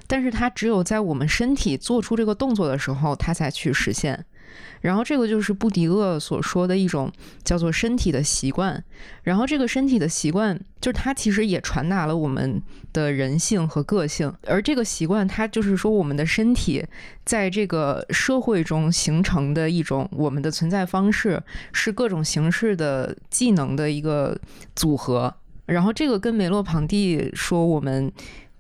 但是它只有在我们身体做出这个动作的时候，它才去实现。然后这个就是布迪厄所说的一种叫做身体的习惯。然后这个身体的习惯，就是它其实也传达了我们的人性和个性。而这个习惯，它就是说我们的身体在这个社会中形成的一种我们的存在方式，是各种形式的技能的一个组合。然后这个跟梅洛庞蒂说我们。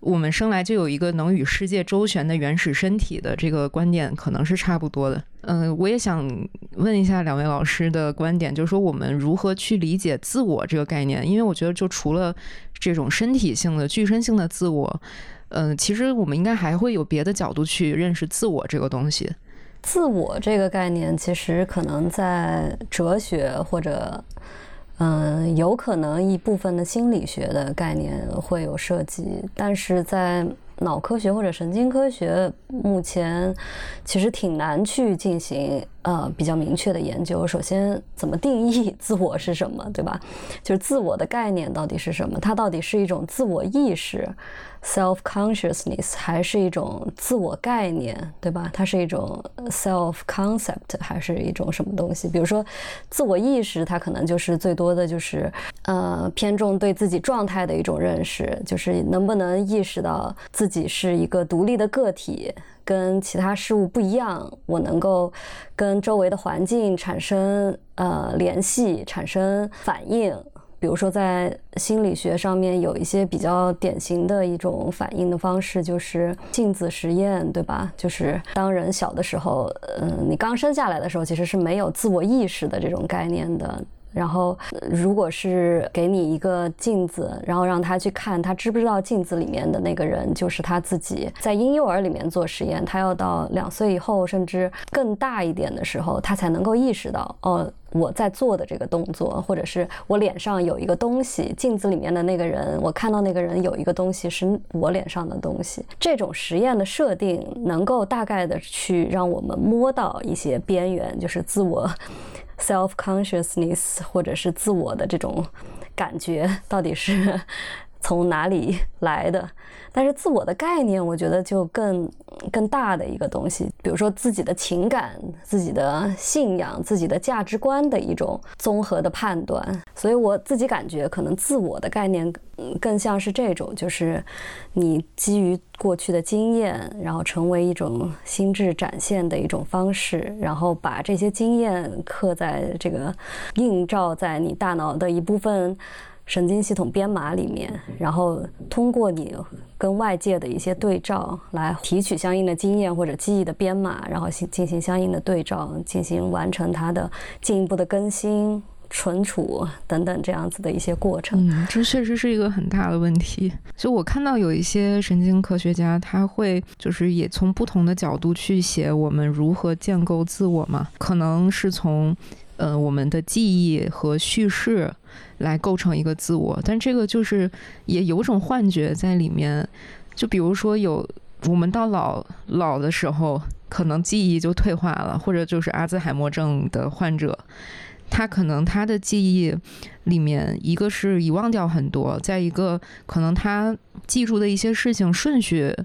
我们生来就有一个能与世界周旋的原始身体的这个观点，可能是差不多的。嗯，我也想问一下两位老师的观点，就是说我们如何去理解自我这个概念？因为我觉得，就除了这种身体性的、具身性的自我，嗯，其实我们应该还会有别的角度去认识自我这个东西。自我这个概念，其实可能在哲学或者。嗯有可能一部分的心理学的概念会有涉及，但是在脑科学或者神经科学目前其实挺难去进行呃比较明确的研究。首先，怎么定义 自我是什么，对吧？就是自我的概念到底是什么？它到底是一种自我意识？self consciousness 还是一种自我概念，对吧？它是一种 self concept 还是一种什么东西？比如说，自我意识，它可能就是最多的就是呃偏重对自己状态的一种认识，就是能不能意识到自己是一个独立的个体，跟其他事物不一样，我能够跟周围的环境产生呃联系，产生反应。比如说，在心理学上面有一些比较典型的一种反应的方式，就是镜子实验，对吧？就是当人小的时候，嗯，你刚生下来的时候，其实是没有自我意识的这种概念的。然后，如果是给你一个镜子，然后让他去看，他知不知道镜子里面的那个人就是他自己？在婴幼儿里面做实验，他要到两岁以后，甚至更大一点的时候，他才能够意识到，哦，我在做的这个动作，或者是我脸上有一个东西，镜子里面的那个人，我看到那个人有一个东西是我脸上的东西。这种实验的设定，能够大概的去让我们摸到一些边缘，就是自我。Self consciousness 或者是自我的这种感觉到底是从哪里来的？但是自我的概念，我觉得就更更大的一个东西，比如说自己的情感、自己的信仰、自己的价值观的一种综合的判断。所以我自己感觉，可能自我的概念更像是这种，就是你基于过去的经验，然后成为一种心智展现的一种方式，然后把这些经验刻在这个映照在你大脑的一部分。神经系统编码里面，然后通过你跟外界的一些对照来提取相应的经验或者记忆的编码，然后进进行相应的对照，进行完成它的进一步的更新、存储等等这样子的一些过程。嗯，这确实是一个很大的问题。就我看到有一些神经科学家，他会就是也从不同的角度去写我们如何建构自我嘛，可能是从呃我们的记忆和叙事。来构成一个自我，但这个就是也有种幻觉在里面。就比如说，有我们到老老的时候，可能记忆就退化了，或者就是阿兹海默症的患者，他可能他的记忆里面，一个是遗忘掉很多，再一个可能他记住的一些事情顺序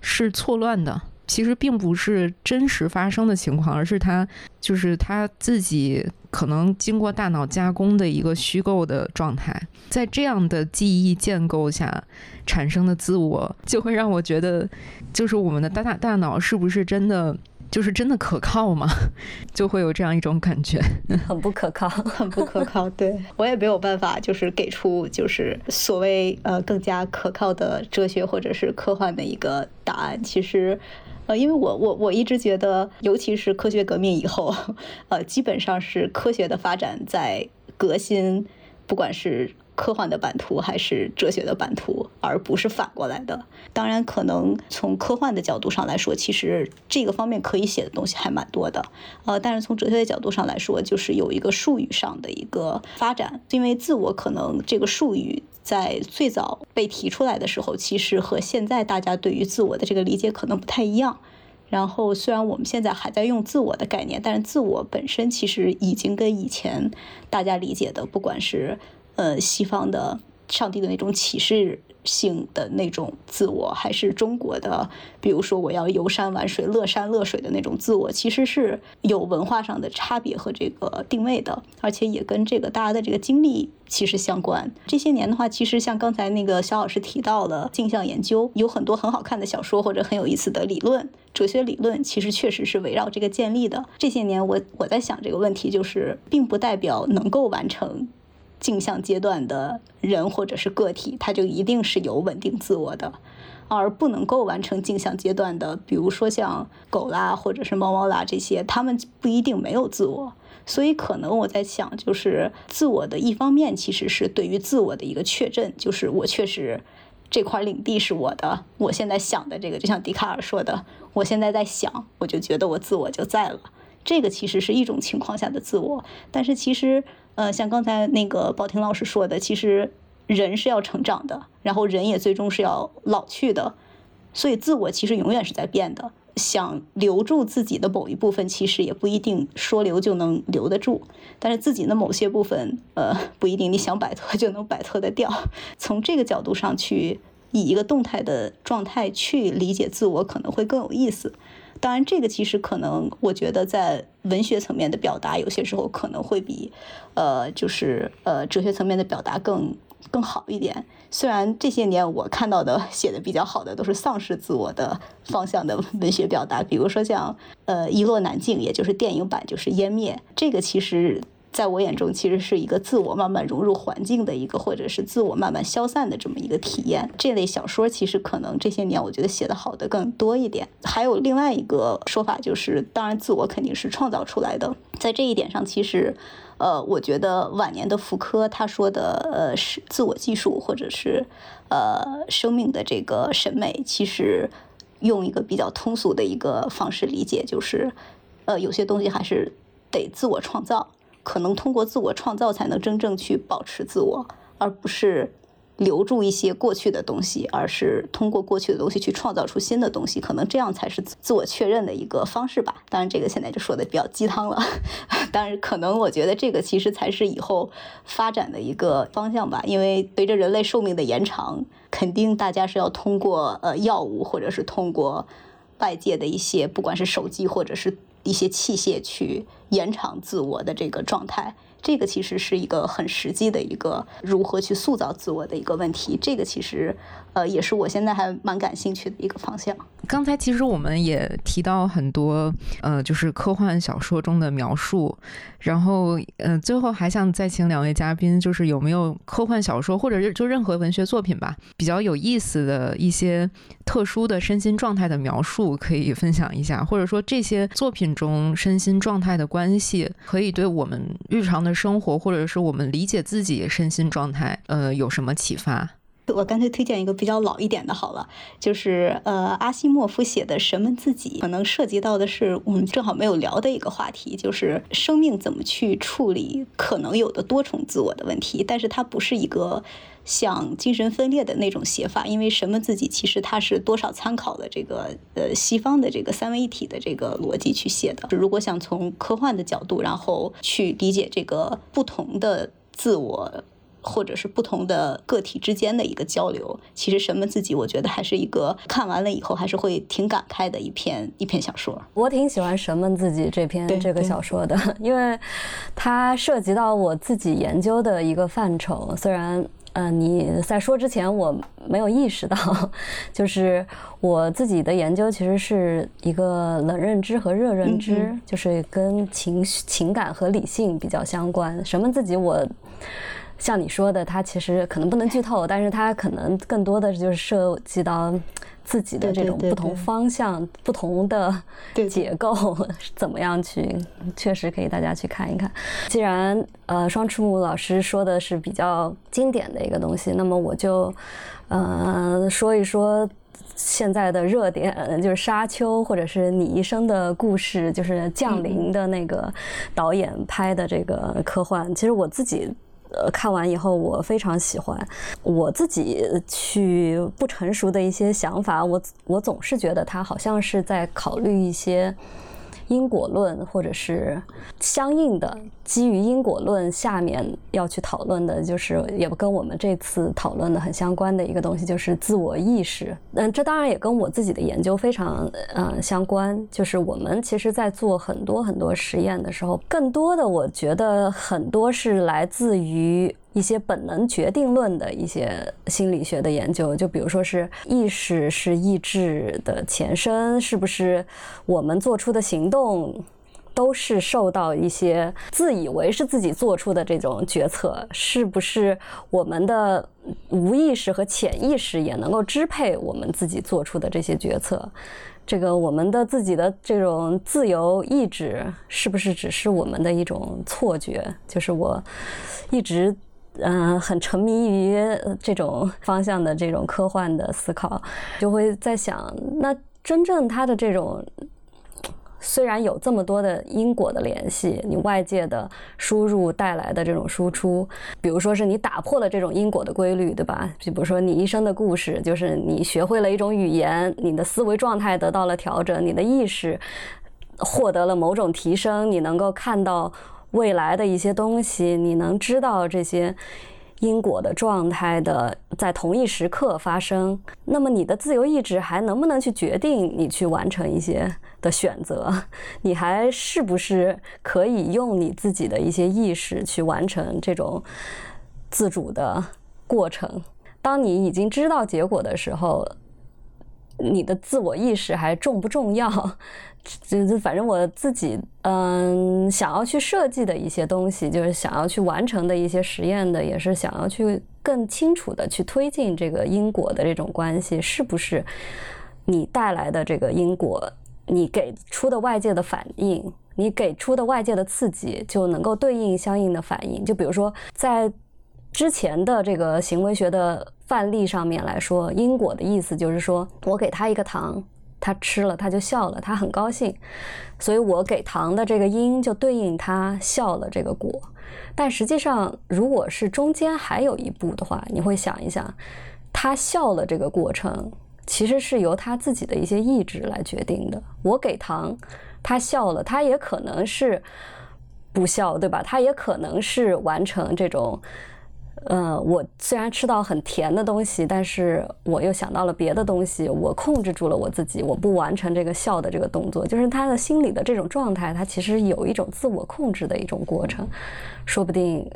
是错乱的。其实并不是真实发生的情况，而是他就是他自己可能经过大脑加工的一个虚构的状态。在这样的记忆建构下产生的自我，就会让我觉得，就是我们的大大大脑是不是真的就是真的可靠吗？就会有这样一种感觉，很不可靠，很不可靠。对 我也没有办法，就是给出就是所谓呃更加可靠的哲学或者是科幻的一个答案。其实。呃，因为我我我一直觉得，尤其是科学革命以后，呃，基本上是科学的发展在革新，不管是科幻的版图还是哲学的版图，而不是反过来的。当然，可能从科幻的角度上来说，其实这个方面可以写的东西还蛮多的。呃，但是从哲学的角度上来说，就是有一个术语上的一个发展，因为自我可能这个术语。在最早被提出来的时候，其实和现在大家对于自我的这个理解可能不太一样。然后，虽然我们现在还在用自我的概念，但是自我本身其实已经跟以前大家理解的，不管是呃西方的上帝的那种启示。性的那种自我，还是中国的，比如说我要游山玩水、乐山乐水的那种自我，其实是有文化上的差别和这个定位的，而且也跟这个大家的这个经历其实相关。这些年的话，其实像刚才那个肖老师提到了镜像研究，有很多很好看的小说或者很有意思的理论、哲学理论，其实确实是围绕这个建立的。这些年，我我在想这个问题，就是并不代表能够完成。镜像阶段的人或者是个体，他就一定是有稳定自我的，而不能够完成镜像阶段的，比如说像狗啦或者是猫猫啦这些，他们不一定没有自我。所以可能我在想，就是自我的一方面其实是对于自我的一个确证，就是我确实这块领地是我的。我现在想的这个，就像笛卡尔说的，我现在在想，我就觉得我自我就在了。这个其实是一种情况下的自我，但是其实。呃，像刚才那个宝婷老师说的，其实人是要成长的，然后人也最终是要老去的。所以自我其实永远是在变的。想留住自己的某一部分，其实也不一定说留就能留得住。但是自己的某些部分，呃，不一定你想摆脱就能摆脱得掉。从这个角度上去，以一个动态的状态去理解自我，可能会更有意思。当然，这个其实可能，我觉得在文学层面的表达，有些时候可能会比，呃，就是呃，哲学层面的表达更。更好一点。虽然这些年我看到的写的比较好的都是丧失自我的方向的文学表达，比如说像呃《一落难境》，也就是电影版，就是湮灭。这个其实在我眼中其实是一个自我慢慢融入环境的一个，或者是自我慢慢消散的这么一个体验。这类小说其实可能这些年我觉得写的好的更多一点。还有另外一个说法就是，当然自我肯定是创造出来的。在这一点上，其实。呃，我觉得晚年的福柯他说的，呃，是自我技术或者是呃生命的这个审美，其实用一个比较通俗的一个方式理解，就是呃有些东西还是得自我创造，可能通过自我创造才能真正去保持自我，而不是。留住一些过去的东西，而是通过过去的东西去创造出新的东西，可能这样才是自我确认的一个方式吧。当然，这个现在就说的比较鸡汤了。但是，可能我觉得这个其实才是以后发展的一个方向吧。因为随着人类寿命的延长，肯定大家是要通过呃药物，或者是通过外界的一些，不管是手机或者是一些器械去延长自我的这个状态。这个其实是一个很实际的一个如何去塑造自我的一个问题。这个其实，呃，也是我现在还蛮感兴趣的一个方向。刚才其实我们也提到很多，呃，就是科幻小说中的描述。然后，呃，最后还想再请两位嘉宾，就是有没有科幻小说或者就任何文学作品吧，比较有意思的一些特殊的身心状态的描述，可以分享一下。或者说这些作品中身心状态的关系，可以对我们日常的。生活，或者是我们理解自己身心状态，呃，有什么启发？我干脆推荐一个比较老一点的，好了，就是呃，阿西莫夫写的《神们自己》，可能涉及到的是我们正好没有聊的一个话题，就是生命怎么去处理可能有的多重自我的问题。但是它不是一个像精神分裂的那种写法，因为《神们自己》其实它是多少参考了这个呃西方的这个三位一体的这个逻辑去写的。如果想从科幻的角度，然后去理解这个不同的自我。或者是不同的个体之间的一个交流，其实什么自己，我觉得还是一个看完了以后还是会挺感慨的一篇一篇小说。我挺喜欢什么自己这篇这个小说的，因为它涉及到我自己研究的一个范畴。虽然，嗯，你在说之前我没有意识到，就是我自己的研究其实是一个冷认知和热认知，就是跟情绪、情感和理性比较相关。什么自己我。像你说的，它其实可能不能剧透，但是它可能更多的就是涉及到自己的这种不同方向、不同的结构，怎么样去，确实可以大家去看一看。既然呃双翅木老师说的是比较经典的一个东西，那么我就呃说一说现在的热点，就是《沙丘》或者是你一生的故事，就是降临的那个导演拍的这个科幻。其实我自己。呃，看完以后我非常喜欢，我自己去不成熟的一些想法，我我总是觉得他好像是在考虑一些。因果论，或者是相应的基于因果论下面要去讨论的，就是也不跟我们这次讨论的很相关的一个东西，就是自我意识。嗯，这当然也跟我自己的研究非常嗯相关。就是我们其实在做很多很多实验的时候，更多的我觉得很多是来自于。一些本能决定论的一些心理学的研究，就比如说是意识是意志的前身，是不是我们做出的行动都是受到一些自以为是自己做出的这种决策？是不是我们的无意识和潜意识也能够支配我们自己做出的这些决策？这个我们的自己的这种自由意志是不是只是我们的一种错觉？就是我一直。嗯，很沉迷于这种方向的这种科幻的思考，就会在想，那真正他的这种虽然有这么多的因果的联系，你外界的输入带来的这种输出，比如说是你打破了这种因果的规律，对吧？比如说你一生的故事，就是你学会了一种语言，你的思维状态得到了调整，你的意识获得了某种提升，你能够看到未来的一些东西，你能知道这些。因果的状态的在同一时刻发生，那么你的自由意志还能不能去决定你去完成一些的选择？你还是不是可以用你自己的一些意识去完成这种自主的过程？当你已经知道结果的时候，你的自我意识还重不重要？就是反正我自己，嗯，想要去设计的一些东西，就是想要去完成的一些实验的，也是想要去更清楚的去推进这个因果的这种关系，是不是你带来的这个因果，你给出的外界的反应，你给出的外界的刺激，就能够对应相应的反应。就比如说，在之前的这个行为学的范例上面来说，因果的意思就是说我给他一个糖。他吃了，他就笑了，他很高兴，所以我给糖的这个因就对应他笑了这个果。但实际上，如果是中间还有一步的话，你会想一想，他笑了这个过程其实是由他自己的一些意志来决定的。我给糖，他笑了，他也可能是不笑，对吧？他也可能是完成这种。呃，我虽然吃到很甜的东西，但是我又想到了别的东西，我控制住了我自己，我不完成这个笑的这个动作，就是他的心理的这种状态，他其实有一种自我控制的一种过程，说不定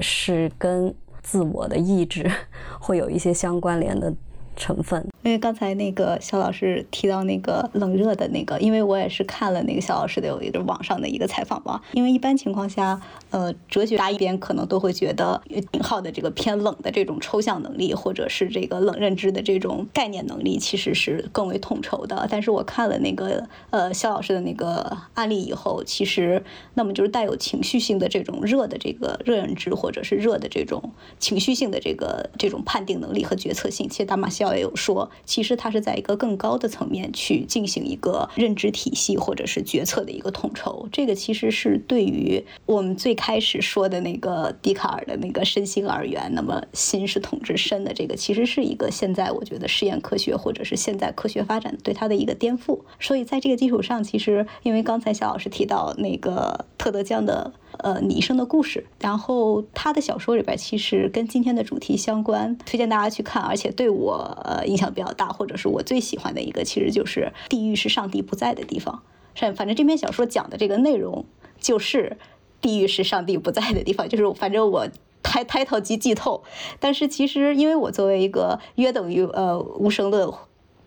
是跟自我的意志 会有一些相关联的成分。因为刚才那个肖老师提到那个冷热的那个，因为我也是看了那个肖老师的有一个网上的一个采访嘛。因为一般情况下，呃，哲学家一边可能都会觉得引号的这个偏冷的这种抽象能力，或者是这个冷认知的这种概念能力，其实是更为统筹的。但是我看了那个呃肖老师的那个案例以后，其实那么就是带有情绪性的这种热的这个热认知，或者是热的这种情绪性的这个这种判定能力和决策性。其实达马西奥也有说。其实它是在一个更高的层面去进行一个认知体系或者是决策的一个统筹，这个其实是对于我们最开始说的那个笛卡尔的那个身心二元，那么心是统治身的这个，其实是一个现在我觉得实验科学或者是现在科学发展对它的一个颠覆。所以在这个基础上，其实因为刚才肖老师提到那个特德·江的。呃，你一生的故事。然后他的小说里边其实跟今天的主题相关，推荐大家去看。而且对我呃影响比较大，或者是我最喜欢的一个，其实就是地狱是上帝不在的地方。反反正这篇小说讲的这个内容就是地狱是上帝不在的地方。就是反正我开开头即剧透，但是其实因为我作为一个约等于呃无神论。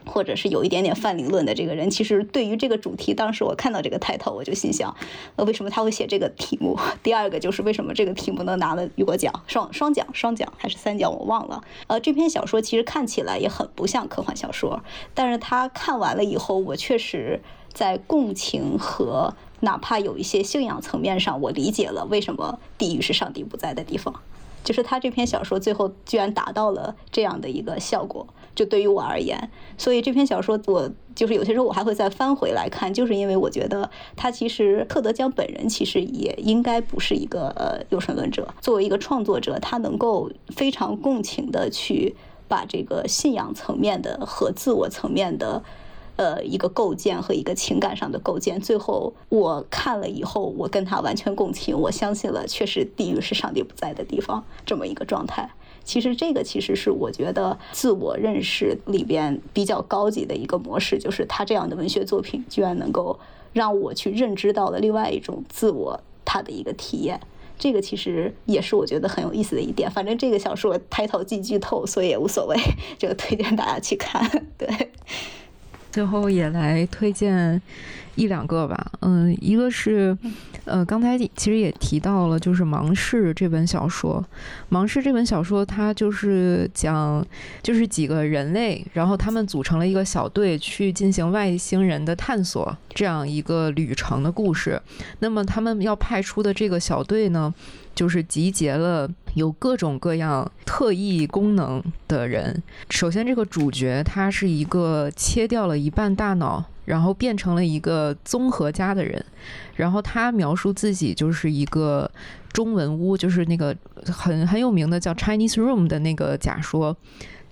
或者是有一点点泛灵论的这个人，其实对于这个主题，当时我看到这个 title，我就心想，呃，为什么他会写这个题目？第二个就是为什么这个题目能拿了雨果奖，双双奖，双奖还是三奖，我忘了。呃，这篇小说其实看起来也很不像科幻小说，但是他看完了以后，我确实在共情和哪怕有一些信仰层面上，我理解了为什么地狱是上帝不在的地方。就是他这篇小说最后居然达到了这样的一个效果，就对于我而言，所以这篇小说我就是有些时候我还会再翻回来看，就是因为我觉得他其实特德江本人其实也应该不是一个呃有神论者，作为一个创作者，他能够非常共情的去把这个信仰层面的和自我层面的。呃，一个构建和一个情感上的构建，最后我看了以后，我跟他完全共情，我相信了，确实地狱是上帝不在的地方，这么一个状态。其实这个其实是我觉得自我认识里边比较高级的一个模式，就是他这样的文学作品居然能够让我去认知到了另外一种自我他的一个体验。这个其实也是我觉得很有意思的一点。反正这个小说开头即剧透，所以也无所谓，就推荐大家去看。对。最后也来推荐一两个吧，嗯，一个是，呃，刚才其实也提到了，就是《盲视》这本小说，《盲视》这本小说它就是讲，就是几个人类，然后他们组成了一个小队去进行外星人的探索这样一个旅程的故事。那么他们要派出的这个小队呢？就是集结了有各种各样特异功能的人。首先，这个主角他是一个切掉了一半大脑，然后变成了一个综合家的人。然后他描述自己就是一个中文屋，就是那个很很有名的叫 Chinese Room 的那个假说。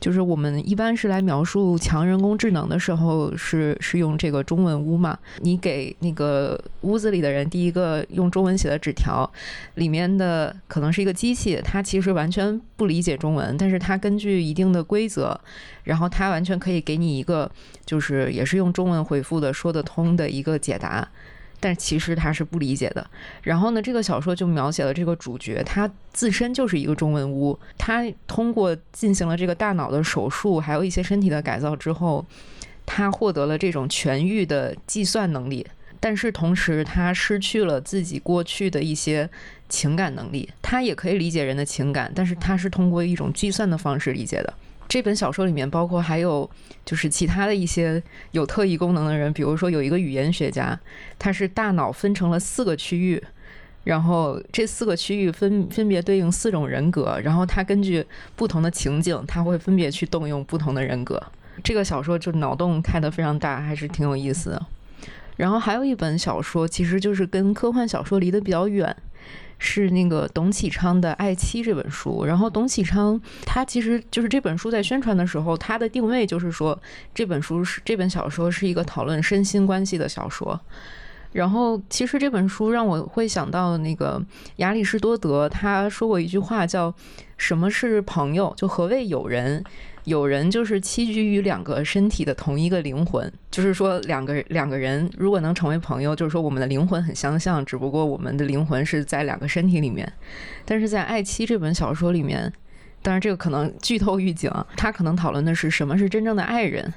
就是我们一般是来描述强人工智能的时候，是是用这个中文屋嘛？你给那个屋子里的人第一个用中文写的纸条，里面的可能是一个机器，它其实完全不理解中文，但是它根据一定的规则，然后它完全可以给你一个，就是也是用中文回复的，说得通的一个解答。但其实他是不理解的。然后呢，这个小说就描写了这个主角，他自身就是一个中文屋。他通过进行了这个大脑的手术，还有一些身体的改造之后，他获得了这种痊愈的计算能力。但是同时，他失去了自己过去的一些情感能力。他也可以理解人的情感，但是他是通过一种计算的方式理解的。这本小说里面包括还有就是其他的一些有特异功能的人，比如说有一个语言学家，他是大脑分成了四个区域，然后这四个区域分分别对应四种人格，然后他根据不同的情景，他会分别去动用不同的人格。这个小说就脑洞开得非常大，还是挺有意思的。然后还有一本小说，其实就是跟科幻小说离得比较远。是那个董启昌的《爱妻》这本书，然后董启昌他其实就是这本书在宣传的时候，他的定位就是说这本书是这本小说是一个讨论身心关系的小说。然后其实这本书让我会想到那个亚里士多德，他说过一句话叫“什么是朋友？就何谓友人？”友人就是栖居于两个身体的同一个灵魂，就是说两个两个人如果能成为朋友，就是说我们的灵魂很相像，只不过我们的灵魂是在两个身体里面。但是在《爱妻》这本小说里面，当然这个可能剧透预警，他可能讨论的是什么是真正的爱人，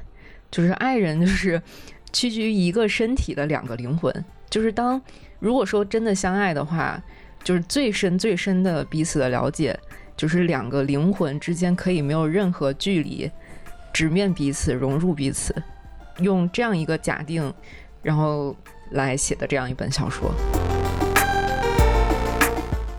就是爱人就是屈居于一个身体的两个灵魂，就是当如果说真的相爱的话，就是最深最深的彼此的了解。就是两个灵魂之间可以没有任何距离，直面彼此，融入彼此，用这样一个假定，然后来写的这样一本小说。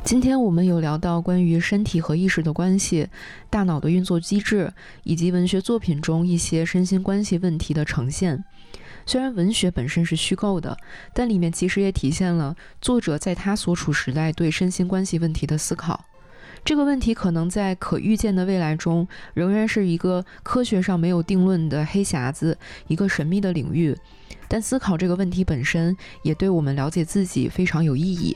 今天我们有聊到关于身体和意识的关系、大脑的运作机制，以及文学作品中一些身心关系问题的呈现。虽然文学本身是虚构的，但里面其实也体现了作者在他所处时代对身心关系问题的思考。这个问题可能在可预见的未来中仍然是一个科学上没有定论的黑匣子，一个神秘的领域。但思考这个问题本身也对我们了解自己非常有意义。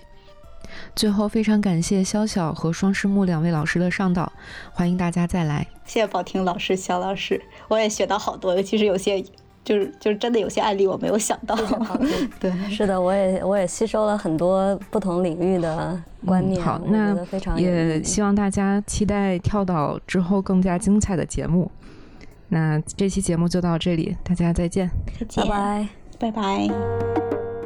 最后，非常感谢潇潇和双师木两位老师的上导，欢迎大家再来。谢谢宝婷老师、肖老师，我也学到好多，尤其是有些。就是就是真的有些案例我没有想到，对，是的，我也我也吸收了很多不同领域的观念，好，那也希望大家期待跳岛之后更加精彩的节目。那这期节目就到这里，大家再见，拜拜，拜拜。